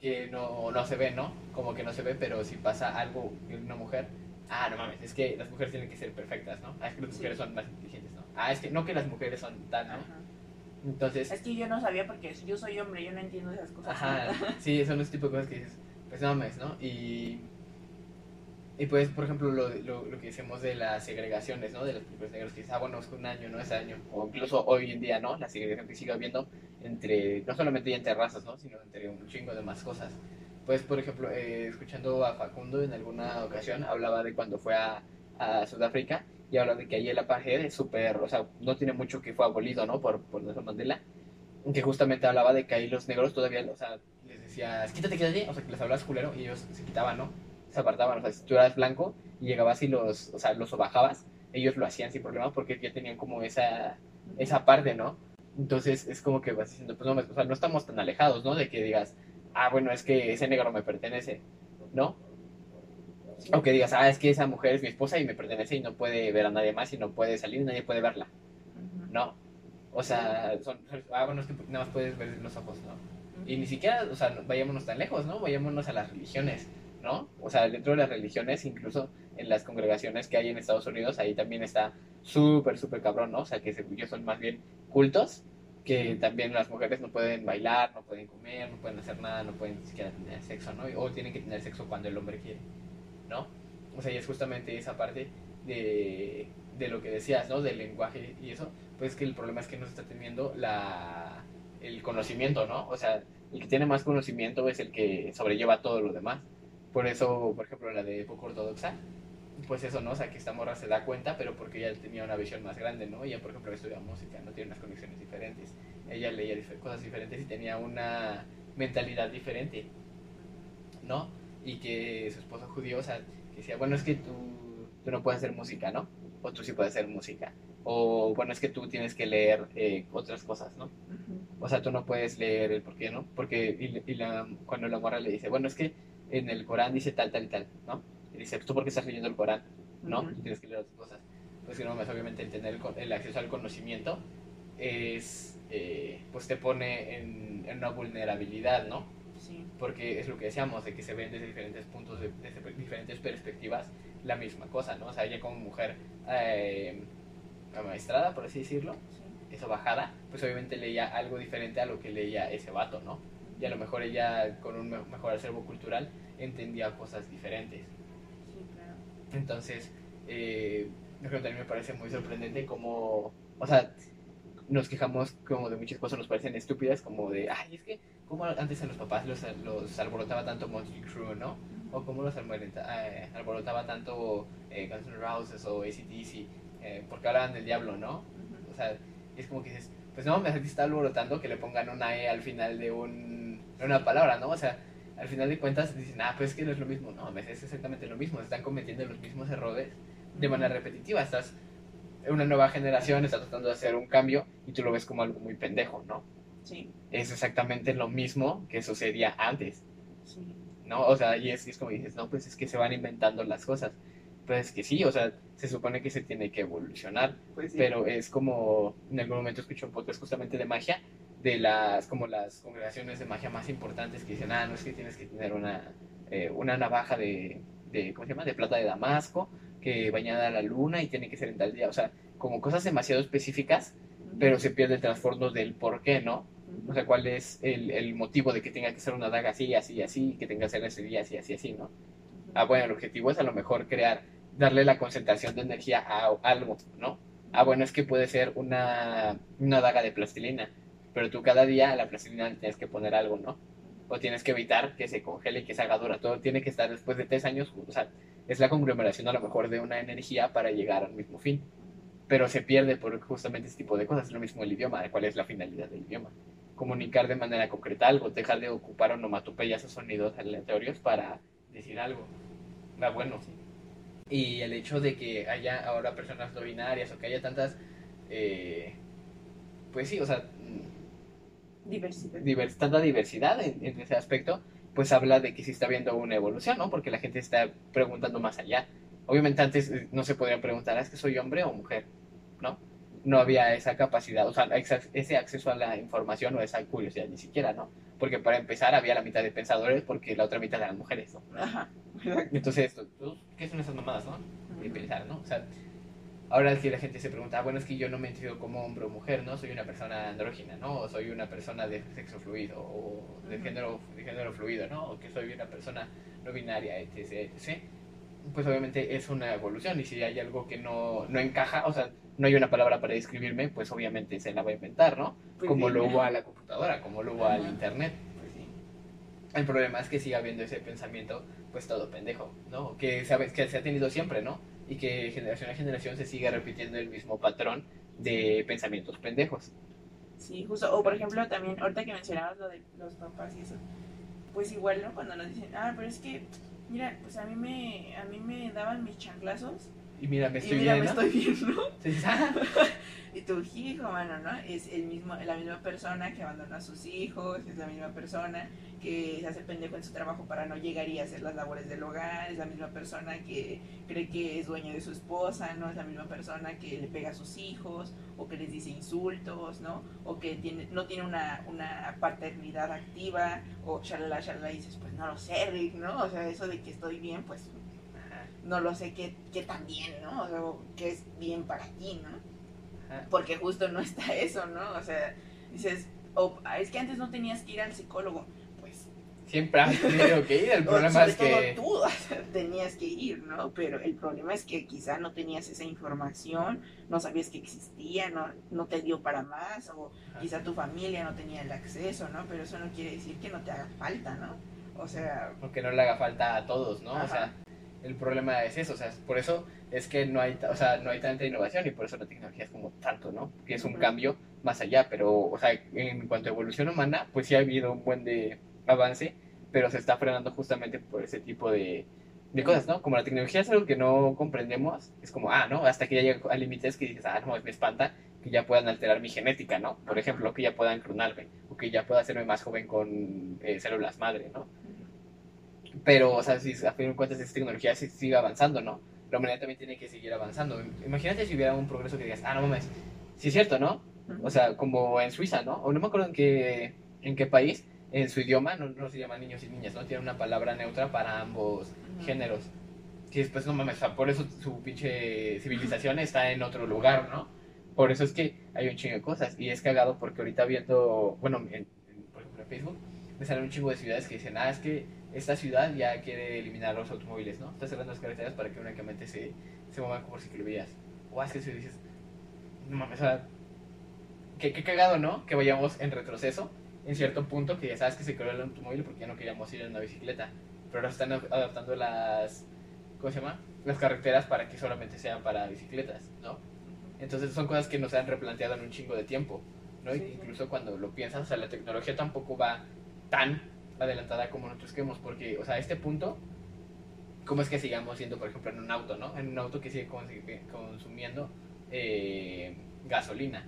que no, no se ve, ¿no? Como que no se ve, pero si pasa algo en una mujer, ah, no mames, es que las mujeres tienen que ser perfectas, ¿no? Ah, es que las mujeres son más inteligentes, ¿no? Ah, es que no que las mujeres son tan, ¿no? Entonces... Es que yo no sabía porque yo soy hombre, yo no entiendo esas cosas. Ajá, sí, son ese tipo de cosas que dices, pues no mames, ¿no? Y y pues, por ejemplo, lo, lo, lo, que decimos de las segregaciones, ¿no? De los negros, que es, ah, bueno, es un año, no es año. O incluso hoy en día, ¿no? La segregación que sigue habiendo entre, no solamente entre razas, ¿no? Sino entre un chingo de más cosas. Pues, por ejemplo, eh, escuchando a Facundo en alguna ocasión, hablaba de cuando fue a, a Sudáfrica y habla de que ahí el apartheid es súper, o sea, no tiene mucho que fue abolido, ¿no? Por, por Nelson Mandela. Que justamente hablaba de que ahí los negros todavía, o sea, les decías, quítate, quítate, o sea, que les hablabas culero y ellos se quitaban, ¿no? Se apartaban. O sea, si tú eras blanco y llegabas y los, o sea, los bajabas, ellos lo hacían sin problema porque ya tenían como esa, esa parte, ¿no? Entonces es como que vas diciendo, pues no, o sea, no estamos tan alejados, ¿no? De que digas, ah, bueno, es que ese negro me pertenece, ¿no? O que digas, ah, es que esa mujer es mi esposa y me pertenece y no puede ver a nadie más y no puede salir y nadie puede verla, ¿no? O sea, son, ah, bueno, es que nada más puedes ver los ojos, ¿no? Y ni siquiera, o sea, vayámonos tan lejos, ¿no? Vayámonos a las religiones. ¿No? O sea, dentro de las religiones, incluso en las congregaciones que hay en Estados Unidos, ahí también está súper, súper cabrón, ¿no? O sea, que ellos son más bien cultos, que también las mujeres no pueden bailar, no pueden comer, no pueden hacer nada, no pueden ni siquiera tener sexo, ¿no? O tienen que tener sexo cuando el hombre quiere, ¿no? O sea, y es justamente esa parte de, de lo que decías, ¿no? Del lenguaje y eso, pues que el problema es que no se está teniendo la, el conocimiento, ¿no? O sea, el que tiene más conocimiento es el que sobrelleva todo lo demás. Por eso, por ejemplo, la de poco ortodoxa, pues eso, ¿no? O sea, que esta morra se da cuenta, pero porque ella tenía una visión más grande, ¿no? Ella, por ejemplo, estudia música, no tiene unas conexiones diferentes. Ella leía cosas diferentes y tenía una mentalidad diferente, ¿no? Y que su esposo judío, o sea, que decía, bueno, es que tú, tú no puedes hacer música, ¿no? O tú sí puedes hacer música. O, bueno, es que tú tienes que leer eh, otras cosas, ¿no? O sea, tú no puedes leer el por qué, ¿no? Porque, y, y la, cuando la morra le dice, bueno, es que en el Corán dice tal, tal y tal, ¿no? Y dice, ¿tú por qué estás leyendo el Corán? ¿No? tienes que leer otras cosas. Pues que no, más obviamente el tener el, acceso al conocimiento es, eh, pues te pone en, una vulnerabilidad, ¿no? Sí. Porque es lo que decíamos, de que se ven desde diferentes puntos, de, desde diferentes perspectivas, la misma cosa, ¿no? O sea, ella como mujer eh, maestrada, por así decirlo, eso bajada, pues obviamente leía algo diferente a lo que leía ese vato, ¿no? Y a lo mejor ella con un mejor acervo cultural entendía cosas diferentes. Sí, claro. Entonces, eh, también me parece muy sorprendente como, o sea, nos quejamos como de muchas cosas, nos parecen estúpidas, como de, ay, es que, como antes a los papás los, los alborotaba tanto Monkey Crew, ¿no? O como los eh, alborotaba tanto eh, Guns N' Roses o ACDC, eh, porque hablaban del diablo, ¿no? O sea, es como que dices, pues no, me está alborotando que le pongan una E al final de, un, de una palabra, ¿no? O sea, al final de cuentas dicen, ah, pues es que no es lo mismo. No, es exactamente lo mismo. Están cometiendo los mismos errores de manera repetitiva. Estás una nueva generación, está tratando de hacer un cambio y tú lo ves como algo muy pendejo, ¿no? Sí. Es exactamente lo mismo que sucedía antes. ¿No? O sea, y es, es como dices, no, pues es que se van inventando las cosas. Pues que sí, o sea, se supone que se tiene que evolucionar, pues pero es como, en algún momento escuché un podcast justamente de magia, de las, como las congregaciones de magia más importantes que dicen, ah, no es que tienes que tener una, eh, una navaja de, de, ¿cómo se llama?, de plata de Damasco, que bañada a la luna y tiene que ser en tal día. O sea, como cosas demasiado específicas, pero se pierde el trasfondo del por qué, ¿no? O sea, cuál es el, el motivo de que tenga que ser una daga así, así, así, que tenga que ser ese día así, así, así, ¿no? Ah, bueno, el objetivo es a lo mejor crear, darle la concentración de energía a algo, ¿no? Ah, bueno, es que puede ser una, una daga de plastilina, pero tú cada día la plastilina tienes que poner algo, ¿no? O tienes que evitar que se congele y que se haga dura. Todo tiene que estar después de tres años, o sea, es la conglomeración a lo mejor de una energía para llegar al mismo fin. Pero se pierde por justamente este tipo de cosas. Es lo mismo el idioma, cuál es la finalidad del idioma. Comunicar de manera concreta algo, dejar de ocupar onomatopeyas o sonidos aleatorios para decir algo. Va bueno. Y el hecho de que haya ahora personas no binarias o que haya tantas. Eh, pues sí, o sea. Diversidad. tanta diversidad en ese aspecto pues habla de que sí está habiendo una evolución, ¿no? Porque la gente está preguntando más allá. Obviamente antes eh, no se podría preguntar, ¿es que soy hombre o mujer? ¿No? No había esa capacidad, o sea, ese acceso a la información o esa curiosidad ni siquiera, ¿no? Porque para empezar había la mitad de pensadores porque la otra mitad eran mujeres, ¿no? Ajá. Entonces, ¿qué son esas mamadas, no? De pensar, ¿no? O sea, ahora que la gente se pregunta, ah, bueno, es que yo no me entiendo como hombre o mujer, ¿no? Soy una persona andrógina, ¿no? O soy una persona de sexo fluido, o de, género, de género fluido, ¿no? O que soy una persona no binaria, etc, etc. Pues obviamente es una evolución y si hay algo que no, no encaja, o sea, no hay una palabra para describirme, pues obviamente se la va a inventar, ¿no? Pues como lo hubo a la computadora, como lo hubo al internet. Pues sí. El problema es que siga habiendo ese pensamiento, pues todo pendejo, ¿no? Que se que se ha tenido siempre, ¿no? Y que generación a generación se siga repitiendo el mismo patrón de pensamientos pendejos. Sí, justo. O por ejemplo, también, ahorita que mencionabas lo de los papás y eso, pues igual, ¿no? Cuando nos dicen, ah, pero es que, mira, pues a mí me, a mí me daban mis chanclazos. Y mira, me estoy y mira, me estoy viendo. y tu hijo, mano, ¿no? Es el mismo, la misma persona que abandona a sus hijos, es la misma persona que se hace pendejo en su trabajo para no llegar y hacer las labores del hogar, es la misma persona que cree que es dueño de su esposa, ¿no? Es la misma persona que le pega a sus hijos, o que les dice insultos, ¿no? O que tiene, no tiene una, una paternidad activa, o charla, charla, y dices, pues no lo sé, Rick, ¿no? O sea, eso de que estoy bien, pues no lo sé qué, qué tan bien, ¿no? O sea, qué es bien para ti, ¿no? porque justo no está eso, ¿no? O sea, dices, oh, es que antes no tenías que ir al psicólogo. Pues. Siempre has tenido que ir, el *laughs* problema es que. tú *laughs* tenías que ir, ¿no? Pero el problema es que quizá no tenías esa información, no sabías que existía, no, no te dio para más, o quizá tu familia no tenía el acceso, ¿no? Pero eso no quiere decir que no te haga falta, ¿no? O sea. Porque no le haga falta a todos, ¿no? O sea el problema es eso, o sea, por eso es que no hay, o sea, no hay tanta innovación y por eso la tecnología es como tanto, ¿no? Que es un cambio más allá, pero, o sea, en cuanto a evolución humana, pues sí ha habido un buen de avance, pero se está frenando justamente por ese tipo de, de cosas, ¿no? Como la tecnología es algo que no comprendemos, es como, ah, ¿no? Hasta que ya llega a límites que dices, ah, no, me espanta que ya puedan alterar mi genética, ¿no? Por ejemplo, que ya puedan clonarme, o que ya pueda hacerme más joven con eh, células madre, ¿no? Pero, o sea, si a fin de cuentas esta tecnología sigue avanzando, ¿no? La humanidad también tiene que seguir avanzando. Imagínate si hubiera un progreso que digas, ah, no mames, sí es cierto, ¿no? O sea, como en Suiza, ¿no? O no me acuerdo en qué, en qué país, en su idioma, no, no se llama niños y niñas, ¿no? Tiene una palabra neutra para ambos géneros. Que después, no mames, o sea, por eso su pinche civilización está en otro lugar, ¿no? Por eso es que hay un chingo de cosas. Y es cagado porque ahorita viendo, bueno, en, por ejemplo en Facebook, me salen un chingo de ciudades que dicen, ah, es que esta ciudad ya quiere eliminar los automóviles, ¿no? Está cerrando las carreteras para que únicamente se, se muevan como ciclovías. O es que si dices, no mames, o sea, qué, qué cagado, ¿no? Que vayamos en retroceso en cierto punto, que ya sabes que se creó el automóvil porque ya no queríamos ir en una bicicleta. Pero ahora están adaptando las, ¿cómo se llama? Las carreteras para que solamente sean para bicicletas, ¿no? Entonces son cosas que nos han replanteado en un chingo de tiempo. ¿no? Sí, sí. Incluso cuando lo piensas, o sea, la tecnología tampoco va tan adelantada como nosotros queremos, porque, o sea, a este punto, ¿cómo es que sigamos siendo, por ejemplo, en un auto, ¿no? En un auto que sigue consumiendo eh, gasolina,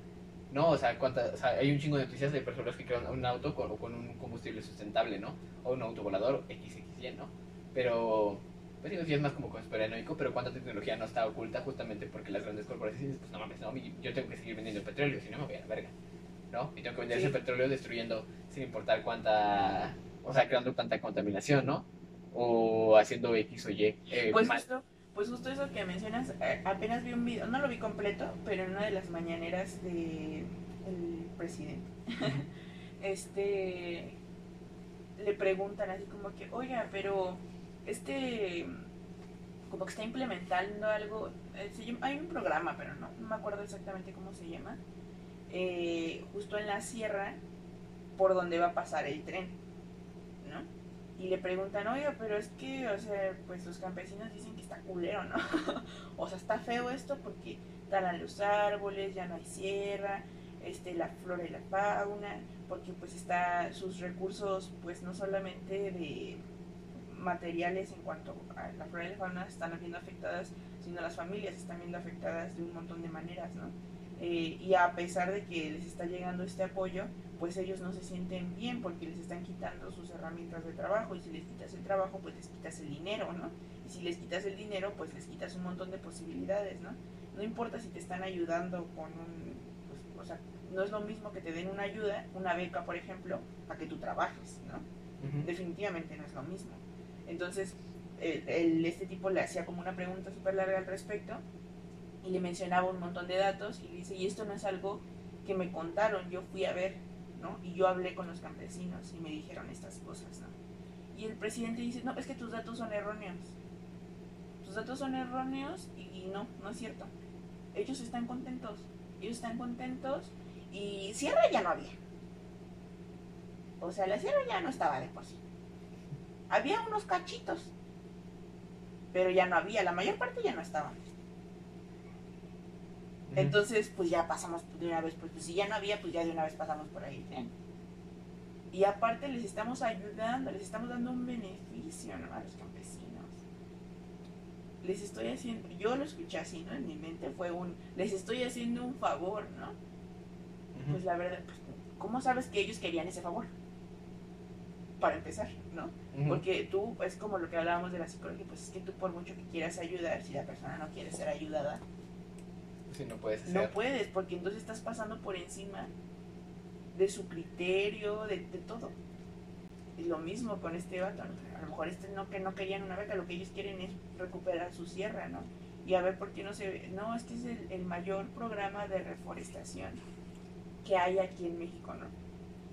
¿no? O sea, cuánta- o sea, hay un chingo de noticias de personas que crean un auto con, con un combustible sustentable, ¿no? O un auto volador XXY, ¿no? Pero, pues sí es más como conspiranoico, pero cuánta tecnología no está oculta justamente porque las grandes corporaciones, pues no mames, no, yo tengo que seguir vendiendo petróleo, si no me voy a la verga, ¿no? Y tengo que vender Sí. ese petróleo destruyendo sin importar cuánta, o sea, creando tanta contaminación, ¿no? O haciendo X o Y. eh, Pues mal. justo, pues justo eso que mencionas, apenas vi un video, no lo vi completo, pero en una de las mañaneras de el presidente, *laughs* este le preguntan así como que, oiga, pero este como que está implementando algo, eh, llama- hay un programa, pero no, no me acuerdo exactamente cómo se llama, eh, justo en la sierra por donde va a pasar el tren. Y le preguntan, oiga, pero es que, o sea, pues los campesinos dicen que está culero, ¿no? *laughs* o sea, está feo esto porque talan los árboles, ya no hay sierra, este, la flora y la fauna, porque pues está sus recursos, pues no solamente de materiales en cuanto a la flora y la fauna están viendo afectadas, sino las familias están viendo afectadas de un montón de maneras, ¿no? Eh, y a pesar de que les está llegando este apoyo, pues ellos no se sienten bien porque les están quitando sus herramientas de trabajo y si les quitas el trabajo, pues les quitas el dinero, ¿no? Y si les quitas el dinero, pues les quitas un montón de posibilidades, ¿no? No importa si te están ayudando con un, pues, o sea, no es lo mismo que te den una ayuda, una beca, por ejemplo, a que tú trabajes, ¿no? Definitivamente no es lo mismo. Entonces, el, el- este tipo le hacía como una pregunta súper larga al respecto y le mencionaba un montón de datos y dice, y esto no es algo que me contaron, yo fui a ver, ¿no? Y yo hablé con los campesinos y me dijeron estas cosas, ¿no? Y el presidente dice, no, es que tus datos son erróneos. Tus datos son erróneos y, no, no es cierto. Ellos están contentos, ellos están contentos y sierra ya no había. O sea, la sierra ya no estaba de por sí. Había unos cachitos, pero ya no había, la mayor parte ya no Entonces, pues ya pasamos de una vez, pues, pues, si ya no había, pues ya de una vez pasamos por ahí. Y aparte les estamos ayudando, les estamos dando un beneficio ¿no? a los campesinos. Les estoy haciendo, yo lo escuché así, ¿no? En mi mente fue un, les estoy haciendo un favor, ¿no? Pues la verdad, pues, ¿cómo sabes que ellos querían ese favor? Para empezar, ¿no? Porque tú, es como lo que hablábamos de la psicología, pues es que tú por mucho que quieras ayudar, si la persona no quiere ser ayudada, No puedes hacer. no puedes, porque entonces estás pasando por encima de su criterio, de, de todo. Y lo mismo con este vato, ¿no? a lo mejor este no que no querían una beca, lo que ellos quieren es recuperar su sierra, ¿no? Y a ver por qué no se ve, no, es que es el, el mayor programa de reforestación que hay aquí en México, ¿no?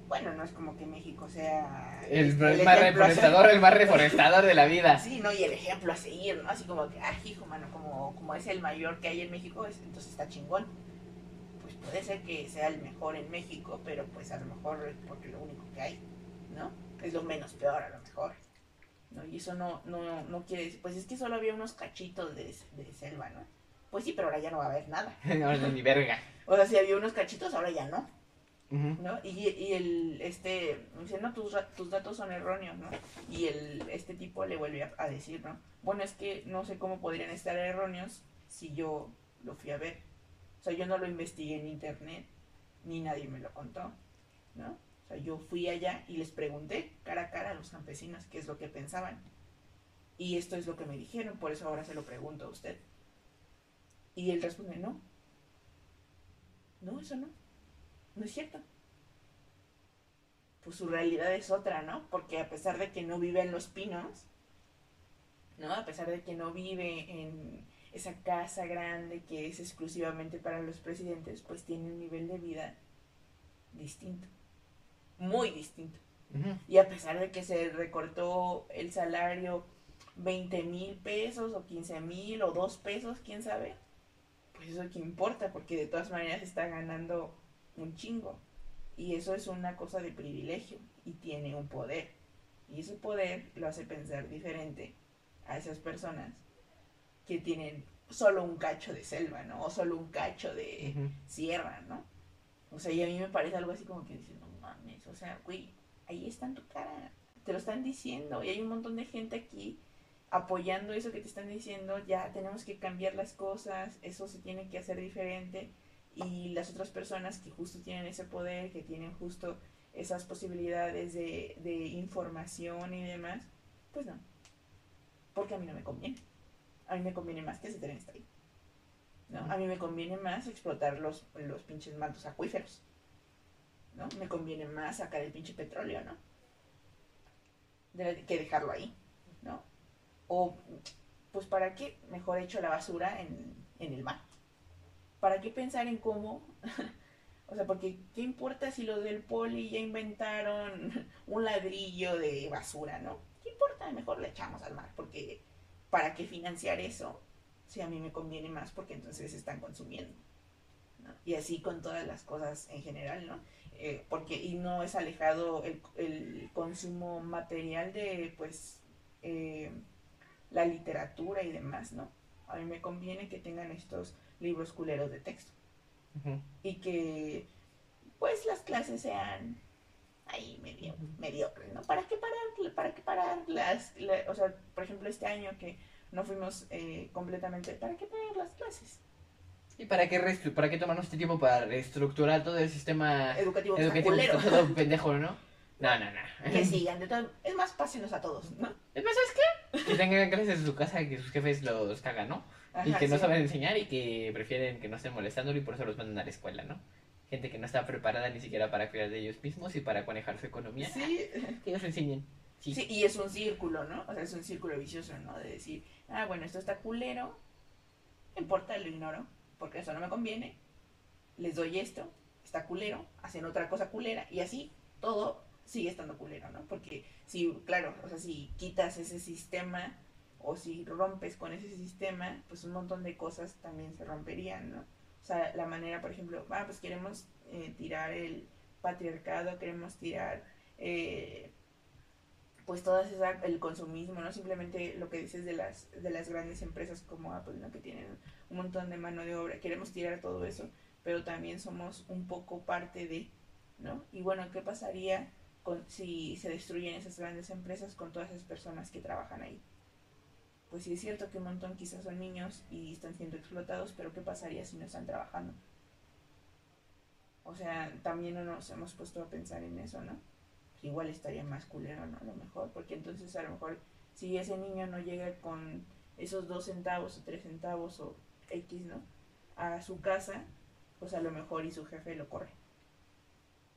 Bueno, no es como que México sea El, el más reforestador, el más reforestador de la vida. Sí, ¿no? Y el ejemplo a seguir, ¿no? Así como que, ah, hijo, mano, como, como es el mayor que hay en México, es- entonces está chingón. Pues puede ser que sea el mejor en México, pero pues a lo mejor es porque lo único que hay, ¿no? Es lo menos peor a lo mejor. ¿no? Y eso no, no, no quiere decir, pues es que solo había unos cachitos de, de selva, ¿no? Pues sí, pero ahora ya no va a haber nada. *laughs* No, ni verga. O sea, si había unos cachitos, ahora ya no. ¿No? Y, y el, este, dice, no, tus, tus datos son erróneos, ¿no? Y el, este tipo le vuelve a, a decir, ¿no? Bueno, es que no sé cómo podrían estar erróneos si yo lo fui a ver. O sea, yo no lo investigué en internet, ni nadie me lo contó, ¿no? O sea, yo fui allá y les pregunté cara a cara a los campesinos qué es lo que pensaban. Y esto es lo que me dijeron, por eso ahora se lo pregunto a usted. Y él responde, no. No, eso no. No es cierto. Pues su realidad es otra, ¿no? Porque a pesar de que no vive en los pinos, ¿no? A pesar de que no vive en esa casa grande que es exclusivamente para los presidentes, pues tiene un nivel de vida distinto. Muy distinto. Y a pesar de que se recortó el salario 20 mil pesos o 15 mil o 2 pesos, quién sabe, pues eso que importa, porque de todas maneras está ganando un chingo. Y eso es una cosa de privilegio y tiene un poder. Y ese poder lo hace pensar diferente a esas personas que tienen solo un cacho de selva, ¿no? O solo un cacho de sierra, ¿no? O sea, y a mí me parece algo así como que dices, no mames, o sea, güey, ahí está en tu cara, te lo están diciendo y hay un montón de gente aquí apoyando eso que te están diciendo, ya tenemos que cambiar las cosas, eso se tiene que hacer diferente y las otras personas que justo tienen ese poder, que tienen justo esas posibilidades de, de información y demás, pues no, porque a mí no me conviene. A mí me conviene más que ese tren está ahí. ¿no? A mí me conviene más explotar los, los pinches mantos acuíferos. ¿no? Me conviene más sacar el pinche petróleo, ¿no? De- que dejarlo ahí, ¿no? O, pues, ¿para qué? Mejor echo la basura en, en el mar. ¿Para qué pensar en cómo? *laughs* o sea, porque ¿qué importa si los del poli ya inventaron *laughs* un ladrillo de basura, ¿no? ¿Qué importa? Mejor le echamos al mar, porque ¿para qué financiar eso? Si a mí me conviene más, porque entonces están consumiendo. Y así con todas las cosas en general, ¿no? Eh, porque y no es alejado el, el consumo material de, pues, eh, la literatura y demás, ¿no? A mí me conviene que tengan estos libros culeros de texto y que, pues, las clases sean ahí medio, mediocres, ¿no? ¿Para qué parar, para qué parar las, la- o sea, por ejemplo, este año que no fuimos eh, completamente, ¿para qué parar las clases? ¿Y para qué, para qué tomarnos este tiempo para reestructurar todo el sistema Educativo, educativo todo pendejo, ¿no? No, no, no. Que sigan, de todo, es más, pásenos a todos, ¿no? Es más, ¿sabes qué? Que tengan clases en su casa que sus jefes los cagan, ¿no? Y que no sí. saben enseñar y que prefieren que no estén molestándolo y por eso los mandan a la escuela, ¿no? Gente que no está preparada ni siquiera para cuidar de ellos mismos y para manejar su economía. Sí, *laughs* Que ellos enseñen. Sí. Sí, y es un círculo, ¿no? O sea, es un círculo vicioso, ¿no? De decir, ah, bueno, esto está culero, no importa, lo ignoro, porque eso no me conviene, les doy esto, está culero, hacen otra cosa culera, y así todo sigue estando culero, ¿no? Porque si, claro, o sea, si quitas ese sistema o si rompes con ese sistema, pues un montón de cosas también se romperían, ¿no? O sea, la manera, por ejemplo, ah, pues queremos eh, tirar el patriarcado, queremos tirar... eh, pues todas esa, el consumismo, ¿no? Simplemente lo que dices de las, de las grandes empresas como Apple, ¿no? Que tienen un montón de mano de obra. Queremos tirar todo eso, pero también somos un poco parte de, ¿no? Y bueno, ¿qué pasaría con, si se destruyen esas grandes empresas con todas esas personas que trabajan ahí? Pues sí es cierto que un montón quizás son niños y están siendo explotados, pero ¿qué pasaría si no están trabajando? O sea, también no nos hemos puesto a pensar en eso, ¿no? igual estaría más culero, ¿no? A lo mejor, porque entonces a lo mejor si ese niño no llega con esos dos centavos o tres centavos o X, ¿no? A su casa, pues a lo mejor y su jefe lo corre.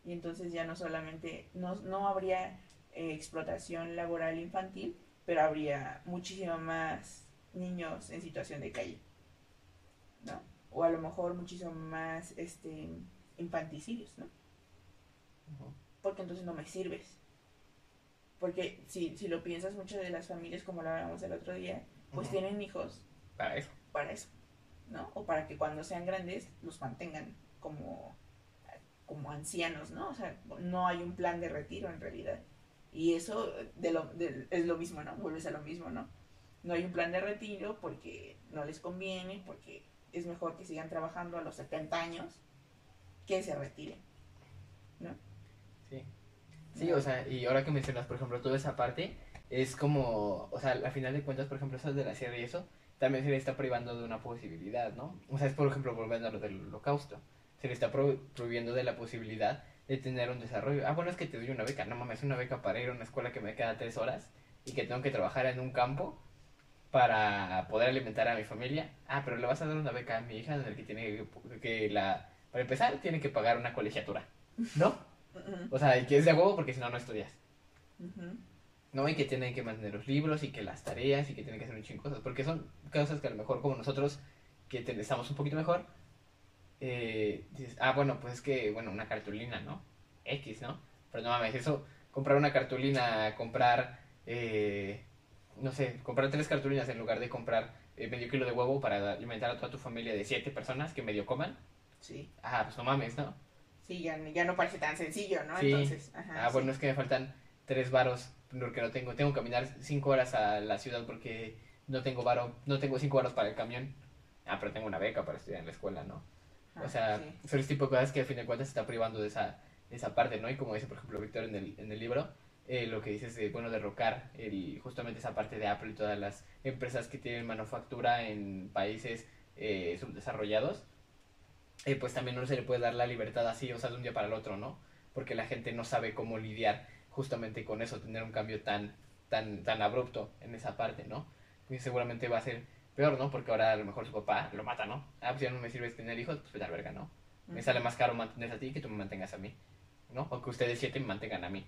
Y entonces ya no solamente, no, no habría eh, explotación laboral infantil, pero habría muchísimo más niños en situación de calle, ¿no? O a lo mejor muchísimo más este, infanticidios, ¿no? Porque entonces no me sirves. Porque si, si lo piensas, muchas de las familias, como lo hablamos el otro día, pues tienen hijos Para eso. para eso, ¿no? O para que cuando sean grandes los mantengan como, como ancianos, ¿no? O sea, no hay un plan de retiro en realidad. Y eso de lo, de- es lo mismo, ¿no? Vuelves a lo mismo, ¿no? No hay un plan de retiro porque no les conviene, porque es mejor que sigan trabajando a los 70 años que se retiren, ¿no? Sí. Sí, o sea, y ahora que mencionas, por ejemplo, toda esa parte, es como, o sea, al final de cuentas, por ejemplo, eso de la sierra y eso, también se le está privando de una posibilidad, ¿no? O sea, es por ejemplo, volviendo a lo del holocausto, se le está pro- prohibiendo de la posibilidad de tener un desarrollo. Ah, bueno, es que te doy una beca, no mames, una beca para ir a una escuela que me queda tres horas y que tengo que trabajar en un campo para poder alimentar a mi familia. Ah, pero le vas a dar una beca a mi hija en el que tiene que, que la, para empezar, tiene que pagar una colegiatura, ¿no? O sea, y que es de huevo porque si no, no estudias. ujú. ¿No? Y que tienen que mantener los libros y que las tareas y que tienen que hacer un chingo de cosas. Porque son cosas que a lo mejor como nosotros, que estamos un poquito mejor, eh, dices, ah, bueno, pues es que, bueno, una cartulina, ¿no? X, ¿no? Pero no mames, eso, comprar una cartulina, comprar, eh, no sé, comprar tres cartulinas en lugar de comprar eh, medio kilo de huevo para alimentar a toda tu familia de siete personas que medio coman. Sí, Ah, pues no mames, ¿no? sí, ya, ya no parece tan sencillo, ¿no? Sí. Entonces, ajá, Ah, sí. bueno, es que me faltan tres varos porque no tengo. Tengo que caminar cinco horas a la ciudad porque no tengo varo, no tengo cinco varos para el camión. Ah, pero tengo una beca para estudiar en la escuela, ¿no? O sea, Ah, sí. son ese tipo de cosas que al fin de cuentas se está privando de esa, de esa parte, ¿no? Y como dice, por ejemplo, Víctor en el, en el libro, eh, lo que dice es, de, bueno, derrocar el, justamente esa parte de Apple y todas las empresas que tienen manufactura en países eh, subdesarrollados, eh, pues también no se le puede dar la libertad así, o sea, de un día para el otro, ¿no? Porque la gente no sabe cómo lidiar justamente con eso, tener un cambio tan, tan, tan abrupto en esa parte, ¿no? Y seguramente va a ser peor, ¿no? Porque ahora a lo mejor su papá lo mata, ¿no? Ah, pues ya no me sirve tener hijos, pues la verga, ¿no? Me sale más caro mantenerte a ti que tú me mantengas a mí, ¿no? O que ustedes siete me mantengan a mí.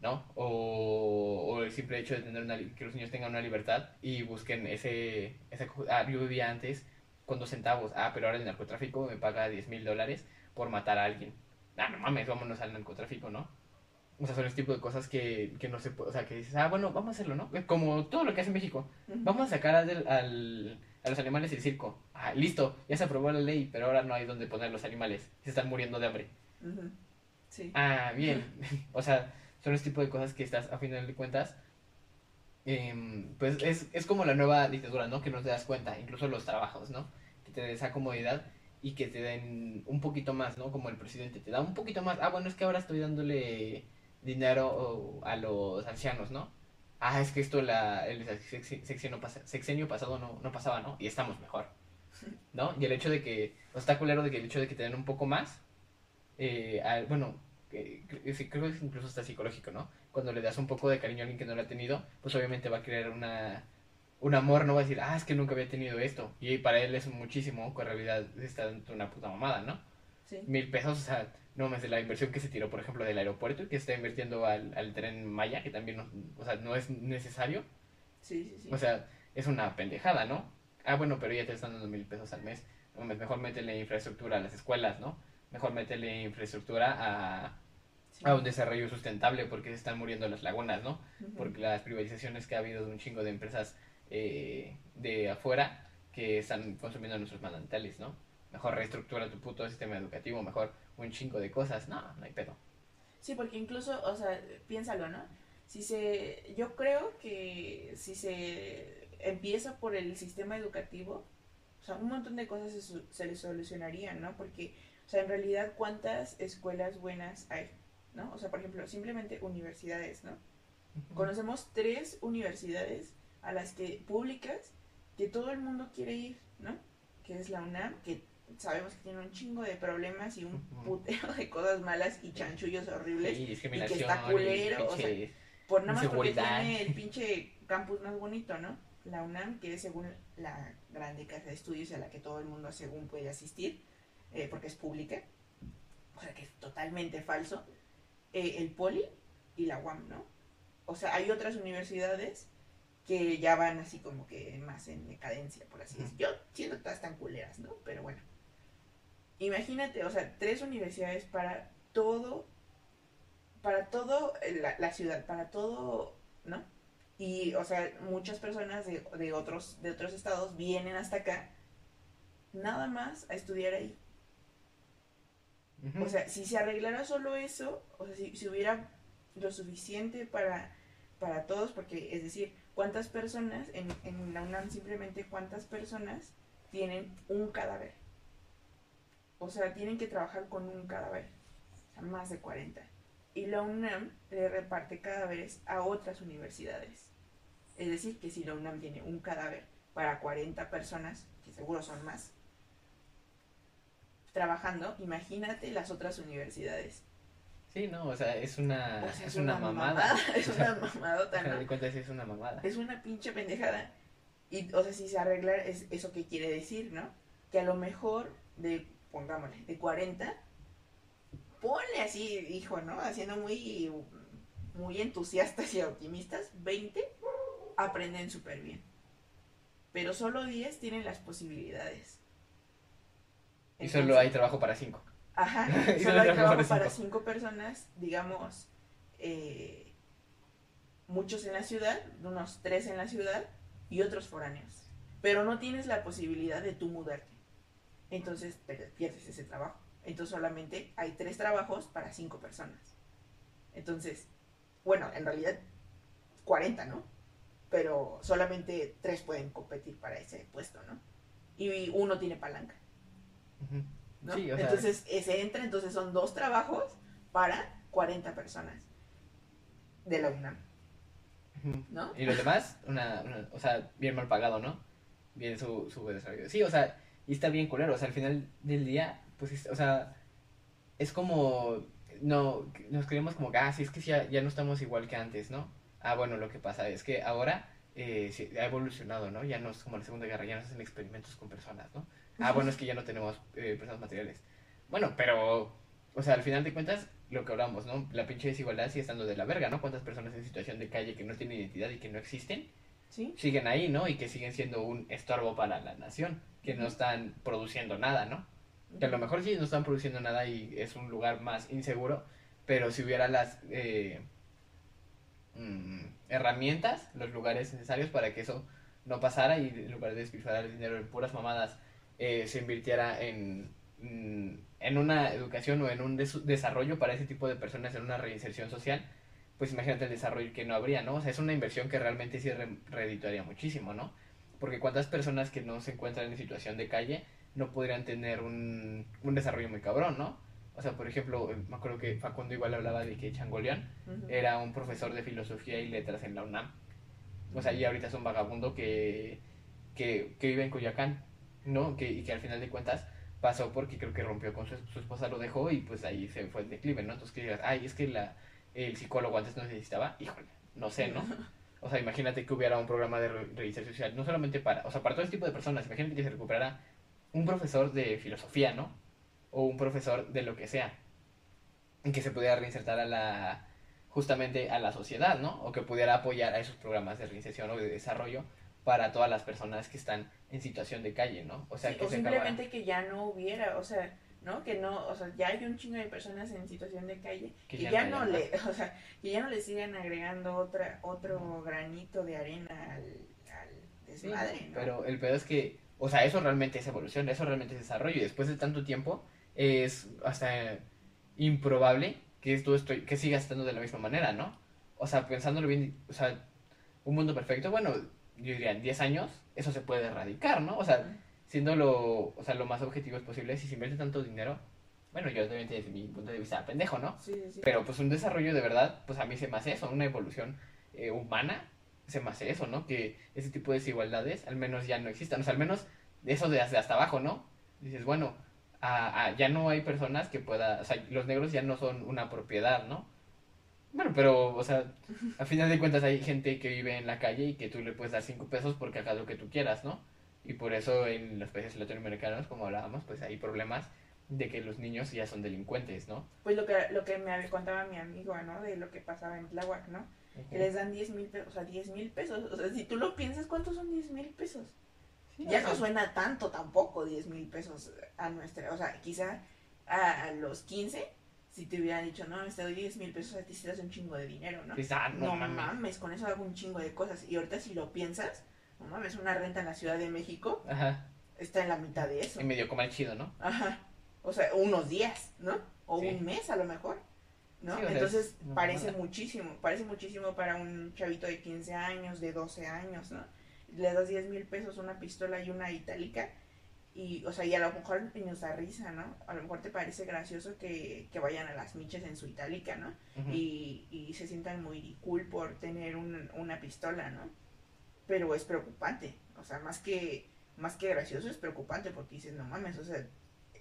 ¿no? O, o el simple hecho de tener una, que los niños tengan una libertad y busquen ese, ese cu- ah, yo vivía antes con dos centavos, ah, pero ahora el narcotráfico me paga 10 mil dólares por matar a alguien. Ah, no mames, vámonos al narcotráfico, ¿no? O sea, son ese tipo de cosas que, que no se puede, o sea, que dices, ah, bueno, vamos a hacerlo, ¿no? Como todo lo que hace México. Vamos a sacar al, al- a los animales del circo. Ah, listo, ya se aprobó la ley, pero ahora no hay donde poner los animales. Se están muriendo de hambre. Sí. Ah, bien. *laughs* *laughs* o sea, son ese tipo de cosas que estás, a final de cuentas, em, pues es, es como la nueva dictadura, ¿no? Que no te das cuenta, incluso los trabajos, ¿no? Que te den esa comodidad y que te den un poquito más, ¿no? Como el presidente te da un poquito más. Ah, bueno, es que ahora estoy dándole dinero a los ancianos, ¿no? Ah, es que esto la, el sexenio, sexenio pasado no, no pasaba, ¿no? Y estamos mejor, *laughs* ¿no? Y el hecho de que, o está culero de que el hecho de que te den un poco más, eh, al- bueno, eh, creo que es incluso hasta psicológico, ¿no? Cuando le das un poco de cariño a alguien que no lo ha tenido, pues obviamente va a crear una, un amor, no va a decir, ah, es que nunca había tenido esto. Y para él es muchísimo, que en realidad está dando una puta mamada, ¿no? Sí. Mil pesos, o sea, no más de la inversión que se tiró, por ejemplo, del aeropuerto y que está invirtiendo al, al tren Maya, que también, no, o sea, no es necesario. Sí, sí, sí. O sea, es una pendejada, ¿no? Ah, bueno, pero ya te están dando mil pesos al mes. No mejor métele infraestructura a las escuelas, ¿no? Mejor métele infraestructura a, Sí. a un desarrollo sustentable porque se están muriendo las lagunas, ¿no? Porque las privatizaciones que ha habido de un chingo de empresas eh, de afuera que están consumiendo nuestros manantiales, ¿no? Mejor reestructura tu puto sistema educativo, mejor un chingo de cosas. No, no hay pedo. Sí, porque incluso, o sea, piénsalo, ¿no? Si se, yo creo que si se empieza por el sistema educativo, o sea, un montón de cosas se, se le solucionarían, ¿no? Porque, o sea, en realidad, ¿cuántas escuelas buenas hay? ¿No? O sea, por ejemplo, simplemente universidades, ¿no? Conocemos tres universidades a las que públicas que todo el mundo quiere ir, ¿no? Que es la UNAM, que sabemos que tiene un chingo de problemas y un putero de cosas malas y chanchullos horribles. Sí, discriminación. está culero, o sea, Por nada más porque tiene el *laughs* pinche campus más bonito, ¿no? La UNAM, que es según la grande casa de estudios a la que todo el mundo según puede asistir, eh, porque es pública, o sea que es totalmente falso. Eh, el Poli y la UAM, ¿no? O sea, hay otras universidades que ya van así como que más en decadencia, por así decirlo. Yo siento todas tan culeras, ¿no? Pero bueno. Imagínate, o sea, tres universidades para todo, para todo eh, la, la ciudad, para todo, ¿no? Y, o sea, muchas personas de, de otros, de otros estados vienen hasta acá nada más a estudiar ahí. O sea, si se arreglara solo eso, o sea, si, si hubiera lo suficiente para, para todos, porque es decir, ¿cuántas personas en, en la UNAM simplemente cuántas personas tienen un cadáver? O sea, tienen que trabajar con un cadáver, o sea, más de 40. Y la UNAM le reparte cadáveres a otras universidades. Es decir, que si la UNAM tiene un cadáver para 40 personas, que seguro son más, trabajando, imagínate las otras universidades. Sí, no, o sea, es una, O sea, es una, mamada. *laughs* Es O sea, una mamadota, final de ¿no? cuentas es una mamada. Es una pinche pendejada. Y, o sea, si se arregla, es eso que quiere decir, ¿no? Que a lo mejor de, pongámosle, de 40, ponle así, hijo, ¿no? Haciendo muy, muy entusiastas y optimistas, 20 aprenden súper bien. Pero solo 10 tienen las posibilidades. Y solo hay trabajo para cinco. Ajá, *laughs* Y solo solo hay trabajo para para cinco. cinco personas, digamos, eh, muchos en la ciudad, unos tres en la ciudad y otros foráneos. Pero no tienes la posibilidad de tú mudarte. Entonces pierdes ese trabajo. Entonces solamente hay tres trabajos para cinco personas. Entonces, bueno, en realidad 40, ¿no? Pero solamente tres pueden competir para ese puesto, ¿no? Y uno tiene palanca. Sí, o sea, entonces eh, se entra, entonces son dos trabajos para 40 personas de la UNAM. ¿no? Y los demás, una, una- o sea, bien mal pagado, ¿no? Bien su, su desarrollo. Sí, o sea, y está bien culero, o sea, al final del día, pues, es- o sea, es como, no, nos creemos como ah, sí, es que ya, ya no estamos igual que antes, ¿no? Ah, bueno, lo que pasa es que ahora eh, sí, ha evolucionado, ¿no? Ya no es como la Segunda Guerra, ya no se hacen experimentos con personas, ¿no? Ah, bueno, es que ya no tenemos eh, personas materiales. Bueno, pero, o sea, al final de cuentas, lo que hablamos, ¿no? La pinche desigualdad sigue estando de la verga, ¿no? ¿Cuántas personas en situación de calle que no tienen identidad y que no existen ¿Sí? siguen ahí, ¿no? Y que siguen siendo un estorbo para la nación, que no están produciendo nada, ¿no? Que a lo mejor sí no están produciendo nada y es un lugar más inseguro, pero si hubiera las eh, mm, herramientas, los lugares necesarios para que eso no pasara y en lugar de despilfarrar el dinero en puras mamadas, eh, se invirtiera en, mm, en una educación o en un des- desarrollo para ese tipo de personas, en una reinserción social, pues imagínate el desarrollo que no habría, ¿no? O sea, es una inversión que realmente sí re- redituaría muchísimo, ¿no? Porque cuántas personas que no se encuentran en situación de calle no podrían tener un, un desarrollo muy cabrón, ¿no? O sea, por ejemplo, eh, me acuerdo que Facundo igual hablaba de que Changoleón era un profesor de filosofía y letras en la UNAM. O sea, y ahorita es un vagabundo que, que, que vive en Coyoacán, ¿no? Que, y que al final de cuentas pasó porque creo que rompió con su, su esposa, lo dejó y pues ahí se fue el declive, ¿no? Entonces que digas, ay, es que la, el psicólogo antes no necesitaba, híjole, no sé, ¿no? *laughs* O sea, imagínate que hubiera un programa de re- reinserción social, no solamente para, o sea, para todo este tipo de personas, imagínate que se recuperara un profesor de filosofía, ¿no? O un profesor de lo que sea, que se pudiera reinsertar a la, justamente a la sociedad, ¿no? O que pudiera apoyar a esos programas de reinserción o de desarrollo para todas las personas que están en situación de calle, ¿no? O sea, Sí, que o se simplemente que ya no hubiera, o sea, ¿no? Que no, o sea, ya hay un chingo de personas en situación de calle Que que, ya ya, no le, *laughs* o sea, que ya no le sigan agregando otra, otro granito de arena al, al Sí, desmadre, ¿no? Pero el pedo es que, o sea, eso realmente es evolución, eso realmente es desarrollo. Y después de tanto tiempo, es hasta improbable que esto estoy, que siga estando de la misma manera, ¿no? O sea, pensándolo bien, o sea, un mundo perfecto, bueno, yo diría en 10 años, eso se puede erradicar, ¿no? O sea, siendo lo, o sea, lo más objetivos posible, si se invierte tanto dinero, bueno, yo obviamente desde mi punto de vista pendejo, ¿no? Sí, sí, sí. Pero pues un desarrollo de verdad, pues a mí se me hace eso, una evolución eh, humana, se me hace eso, ¿no? Que ese tipo de desigualdades al menos ya no existan, o sea, al menos eso de hasta, abajo, ¿no? Dices, bueno, a- a- ya no hay personas que puedan, o sea, los negros ya no son una propiedad, ¿no? Bueno, pero, o sea, a final de cuentas hay gente que vive en la calle y que tú le puedes dar cinco pesos porque hagas lo que tú quieras, ¿no? Y por eso en los países latinoamericanos, como hablábamos, pues hay problemas de que los niños ya son delincuentes, ¿no? Pues lo que, lo que me contaba mi amigo, ¿no? De lo que pasaba en Tláhuac, ¿no? Que les dan 10 mil pesos, o sea, 10 mil pesos. O sea, si tú lo piensas, ¿cuántos son 10 mil pesos? Sí, Ya no suena tanto tampoco 10 mil pesos a nuestra, o sea, quizá a, a los 15, si te hubieran dicho, no, te doy 10 mil pesos, a ti sí te das un chingo de dinero, ¿no? ah, no, No, mames. mames, con eso hago un chingo de cosas. Y ahorita si lo piensas, no mames, una renta en la Ciudad de México Ajá, está en la mitad de eso. y medio comer chido, ¿no? Ajá. O sea, unos días, ¿no? O Sí. un mes a lo mejor. ¿no? Sí, o sea, Entonces parece muchísimo, parece muchísimo para un chavito de 15 años, de 12 años, ¿no? Le das 10 mil pesos, una pistola y una itálica y, o sea, y a lo mejor nos da risa, ¿no? A lo mejor te parece gracioso que, que vayan a las miches en su itálica, ¿no? Y, y se sientan muy cool por tener un- una pistola, ¿no? Pero es preocupante, o sea, más que, más que gracioso es preocupante porque dices, no mames, o sea,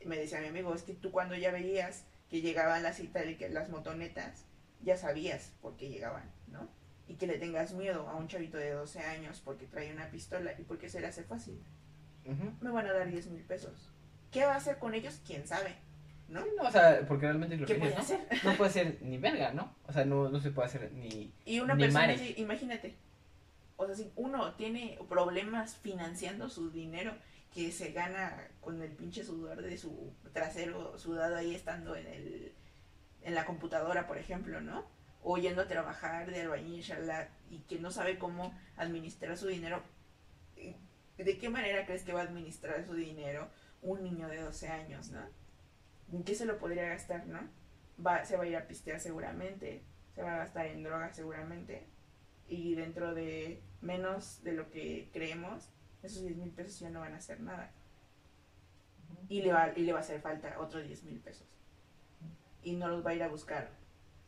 me decía mi amigo, es que tú cuando ya veías que llegaban las las motonetas, ya sabías por qué llegaban, ¿no? Y que le tengas miedo a un chavito de 12 años porque trae una pistola y porque se le hace fácil. Me van a dar 10 mil pesos. ¿Qué va a hacer con ellos? ¿Quién sabe? ¿No? No, o sea, porque realmente lo ¿Qué que hacer? No puede ser ni verga, ¿no? O sea, no, no se puede hacer ni... Y una Ni persona mares. así, imagínate, o sea, si uno tiene problemas financiando su dinero que se gana con el pinche sudor de su trasero sudado ahí estando en el en la computadora, por ejemplo, ¿no? O yendo a trabajar de albañil, shalá, y que no sabe cómo administrar su dinero. ¿De qué manera crees que va a administrar su dinero un niño de 12 años, ¿no? ¿En qué se lo podría gastar, no? Se va a ir a pistear seguramente, se va a gastar en drogas seguramente, y dentro de menos de lo que creemos, esos 10 mil pesos ya no van a hacer nada. y le va, y le va a hacer falta otros 10 mil pesos. Y no los va a ir a buscar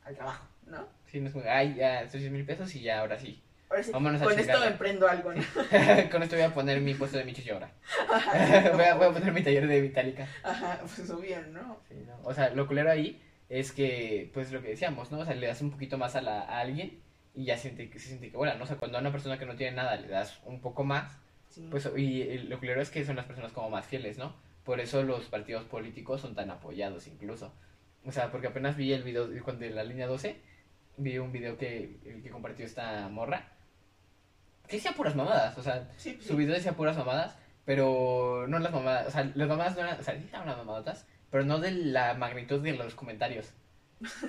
al trabajo, ¿no? Sí, no es ay, ya, estos 10 mil pesos y ya, ahora sí. Ahora sí, Vámonos a con esto emprendo algo, ¿no? *laughs* Con esto voy a poner mi puesto de michis y ahora. *laughs* voy, a, voy a poner mi taller de Vitálica. Ajá, pues obvio, ¿no? Sí, ¿no? O sea, lo culero ahí es que, pues lo que decíamos, ¿no? O sea, le das un poquito más a, la, a alguien y ya siente se siente que, bueno, ¿no? O sea, cuando a una persona que no tiene nada le das un poco más, Sí. pues, y lo culero es que son las personas como más fieles, ¿no? Por eso los partidos políticos son tan apoyados incluso. O sea, porque apenas vi el video de, la línea 12, vi un video que, que compartió esta morra, que decía puras mamadas, o sea, sí, pues, su sí. video decía puras mamadas, pero no las mamadas, o sea, las mamadas no eran, o sea, sí estaban las mamadotas, pero no de la magnitud de los comentarios.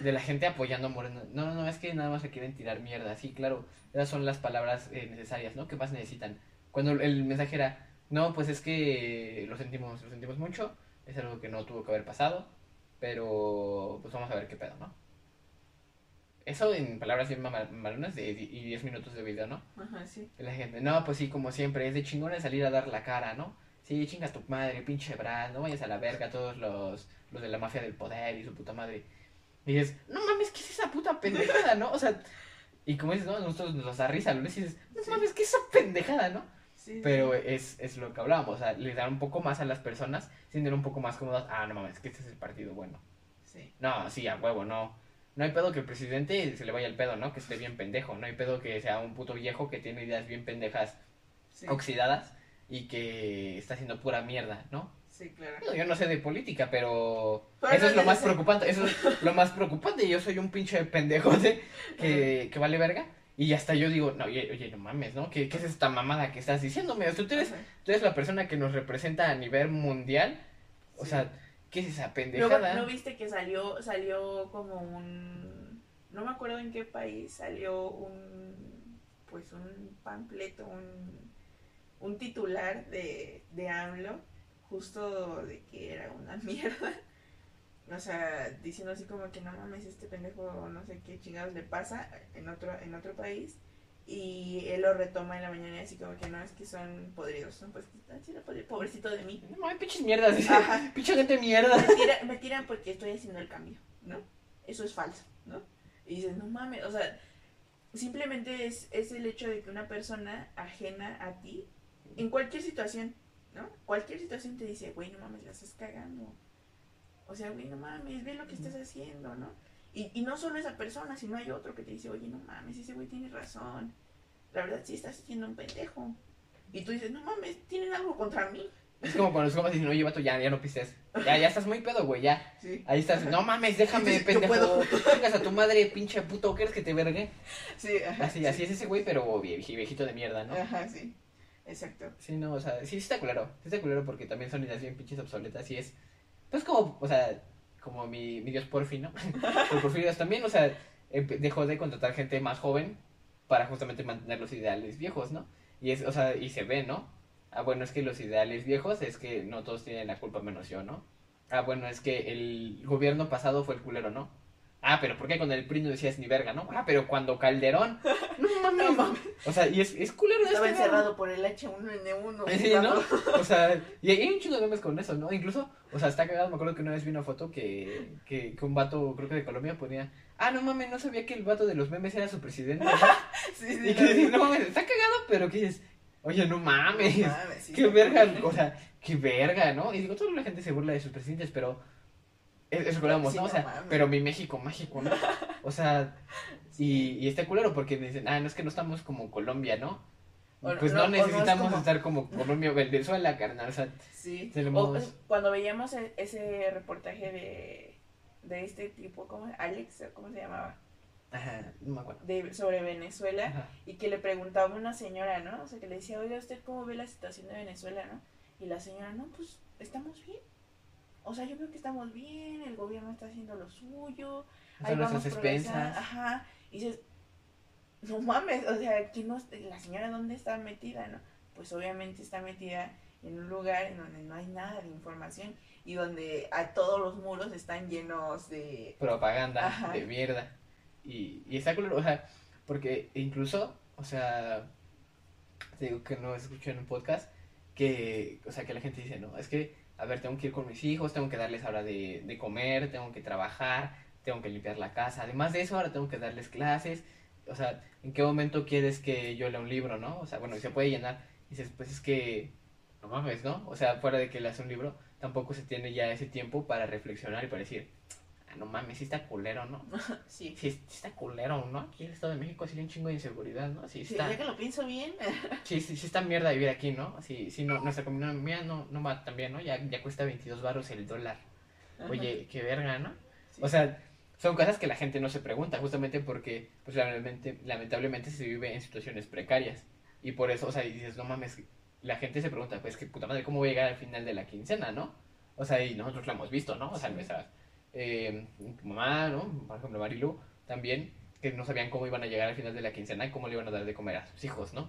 De la gente apoyando a Moreno. No, no, no, es que nada más se quieren tirar mierda. Sí, claro, esas son las palabras eh, necesarias, ¿no? ¿Qué más necesitan? Cuando el mensaje era, no, pues es que lo sentimos, lo sentimos mucho, es algo que no tuvo que haber pasado, pero pues vamos a ver qué pedo, ¿no? Eso en palabras bien malonas de, y 10 minutos de video, ¿no? Ajá, sí. La gente, no, pues sí, como siempre, es de chingones salir a dar la cara, ¿no? Sí, chingas tu madre, pinche Brad, no vayas a la verga todos los, los de la mafia del poder y su puta madre. Y dices, no mames, ¿qué es esa puta pendejada, no? O sea, y como dices, no, nosotros nos da risa, y dices, no Sí. mames, ¿qué es esa pendejada, no? Sí, Pero es, es lo que hablábamos, o sea, le dan un poco más a las personas, siendo un poco más cómodas, ah, no mames, que este es el partido bueno. sí. No, sí, a huevo, no. No hay pedo que el presidente se le vaya el pedo, ¿no? Que esté bien pendejo. No hay pedo que sea un puto viejo que tiene ideas bien pendejas oxidadas y que está haciendo pura mierda, ¿no? Sí, claro. Yo no sé de política, pero Pero eso no es lo más sé. preocupante, eso es lo más preocupante. Yo soy un pinche pendejote que, que vale verga y hasta yo digo, no, oye, oye, no mames, ¿no? ¿Qué, qué es esta mamada que estás diciéndome? Tú eres, tú eres la persona que nos representa a nivel mundial, o Sí. sea, ¿qué es esa pendejada? ¿no viste que salió, salió como un, no me acuerdo en qué país, salió un, pues un panfleto, un, un titular de, de AMLO, justo de que era una *laughs* mierda. O sea, diciendo así como que no mames, este pendejo no sé qué chingados le pasa en otro, en otro país. Y él lo retoma en la mañana así como que no, es que son podridos, son pues, podrido, pobrecito de mí. No mames, pinches mierdas, *laughs* pinche gente mierda. me, tira- me tiran porque estoy haciendo el cambio, ¿no? Eso es falso, ¿no? Y dices, no mames, o sea, simplemente es, es el hecho de que una persona ajena a ti, en cualquier situación, ¿no? Cualquier situación te dice, güey, no mames, la estás cagando. O sea, güey, no mames, ve lo que estás haciendo, ¿no? Y, y no solo esa persona, sino hay otro que te dice, oye, no mames, ese güey tiene razón. La verdad, sí estás siendo un pendejo. Y tú dices, no mames, tienen algo contra mí. Es como cuando los comas dicen, oye, vato, ya, ya no pises. Ya, ya estás muy pedo, güey, ya. Sí. Ahí estás, no mames, déjame, pendejo. puedo. Chingas a tu madre, pinche puto, ¿quieres que te vergue? Sí, ajá. Así, sí. así es ese güey, pero vie- viejito de mierda, ¿no? Ajá, sí. Exacto. Sí, no, o sea, sí, está culero. Sí está culero porque también son ideas bien pinches obsoletas y es, pues como, o sea, como mi, mi dios Porfi, ¿no? *laughs* Pero Porfirios también, o sea, empe- dejó de contratar gente más joven para justamente mantener los ideales viejos, ¿no? Y es, o sea, y se ve, ¿no? Ah, bueno, es que los ideales viejos es que no todos tienen la culpa menos yo, ¿no? Ah, bueno, es que el gobierno pasado fue el culero, ¿no? Ah, pero ¿por qué con el PRI no decías ni verga, no? Ah, pero cuando Calderón. *laughs* No mames. No mames. O sea, y es, es culero de Estaba este lado. encerrado por el H1N1. *laughs* Sí, ¿no? O sea, y hay un chingo de memes con eso, ¿no? Incluso, o sea, está cagado, me acuerdo que una vez vi una foto que, que, que un vato, creo que de Colombia, ponía, ah, no mames, no sabía que el vato de los memes era su presidente. ¿no?" *laughs* Sí, sí, y que no mames, está cagado, pero que dices, oye, no mames, No mames, sí, qué sí. verga, o sea, qué verga, ¿no? Y digo, toda la gente se burla de sus presidentes, pero, es-. O sea, pero mi México mágico, ¿no? O sea, *laughs* y, y está culero porque dicen, ah, no es que no estamos como Colombia, ¿no? O- Pues no, no, o no es necesitamos como- estar como Colombia o Venezuela, carnal, o sea, Sí. O, cuando veíamos e- ese reportaje de, de este tipo, ¿cómo? Alex, ¿o ¿cómo se llamaba? Ajá, no me acuerdo. De, sobre Venezuela. Ajá. Y que le preguntaba a una señora, ¿no? O sea, que le decía, oiga, ¿usted cómo ve la situación de Venezuela, no? Y la señora, no, pues estamos bien. O sea, yo veo que estamos bien, el gobierno está haciendo lo suyo, ahí Son vamos nuestras progresando. expensas. Ajá. Y dices, no mames, o sea, que no, la señora dónde está metida, ¿no? Pues obviamente está metida en un lugar en donde no hay nada de información y donde a todos los muros están llenos de... Propaganda Ajá. de mierda. Y, y está culero, o sea, porque incluso, o sea, te digo que no escuché en un podcast que, o sea, que la gente dice, no, es que a ver, tengo que ir con mis hijos, tengo que darles hora de, de comer, tengo que trabajar, tengo que limpiar la casa. Además de eso, ahora tengo que darles clases. O sea, ¿en qué momento quieres que yo lea un libro, no? O sea, bueno, se puede llenar. Y dices, pues es que, no mames, ¿no? O sea, fuera de que leas un libro, tampoco se tiene ya ese tiempo para reflexionar y para decir, no mames, sí está culero, ¿no? *laughs* Sí. Sí, sí está culero, ¿no? Aquí en el Estado de México sí hay un chingo de inseguridad, ¿no? Sí, está, ya que lo pienso bien, *laughs* sí, sí, sí está mierda vivir aquí, ¿no? Sí, sí, no, nuestra comunidad no, no va tan bien, ¿no? Ya, ya cuesta 22 baros el dólar. Oye, qué verga, ¿no? Sí. O sea, son cosas que la gente no se pregunta, justamente porque, pues, lamentablemente, lamentablemente se vive en situaciones precarias. Y por eso, o sea, y dices, no mames, la gente se pregunta, pues, que puta madre, ¿cómo voy a llegar al final de la quincena, no? O sea, y nosotros lo hemos visto, ¿no? O sea, nuestras, eh, mamá, ¿no? Por ejemplo, Marilu, también, que no sabían cómo iban a llegar al final de la quincena y cómo le iban a dar de comer a sus hijos, ¿no?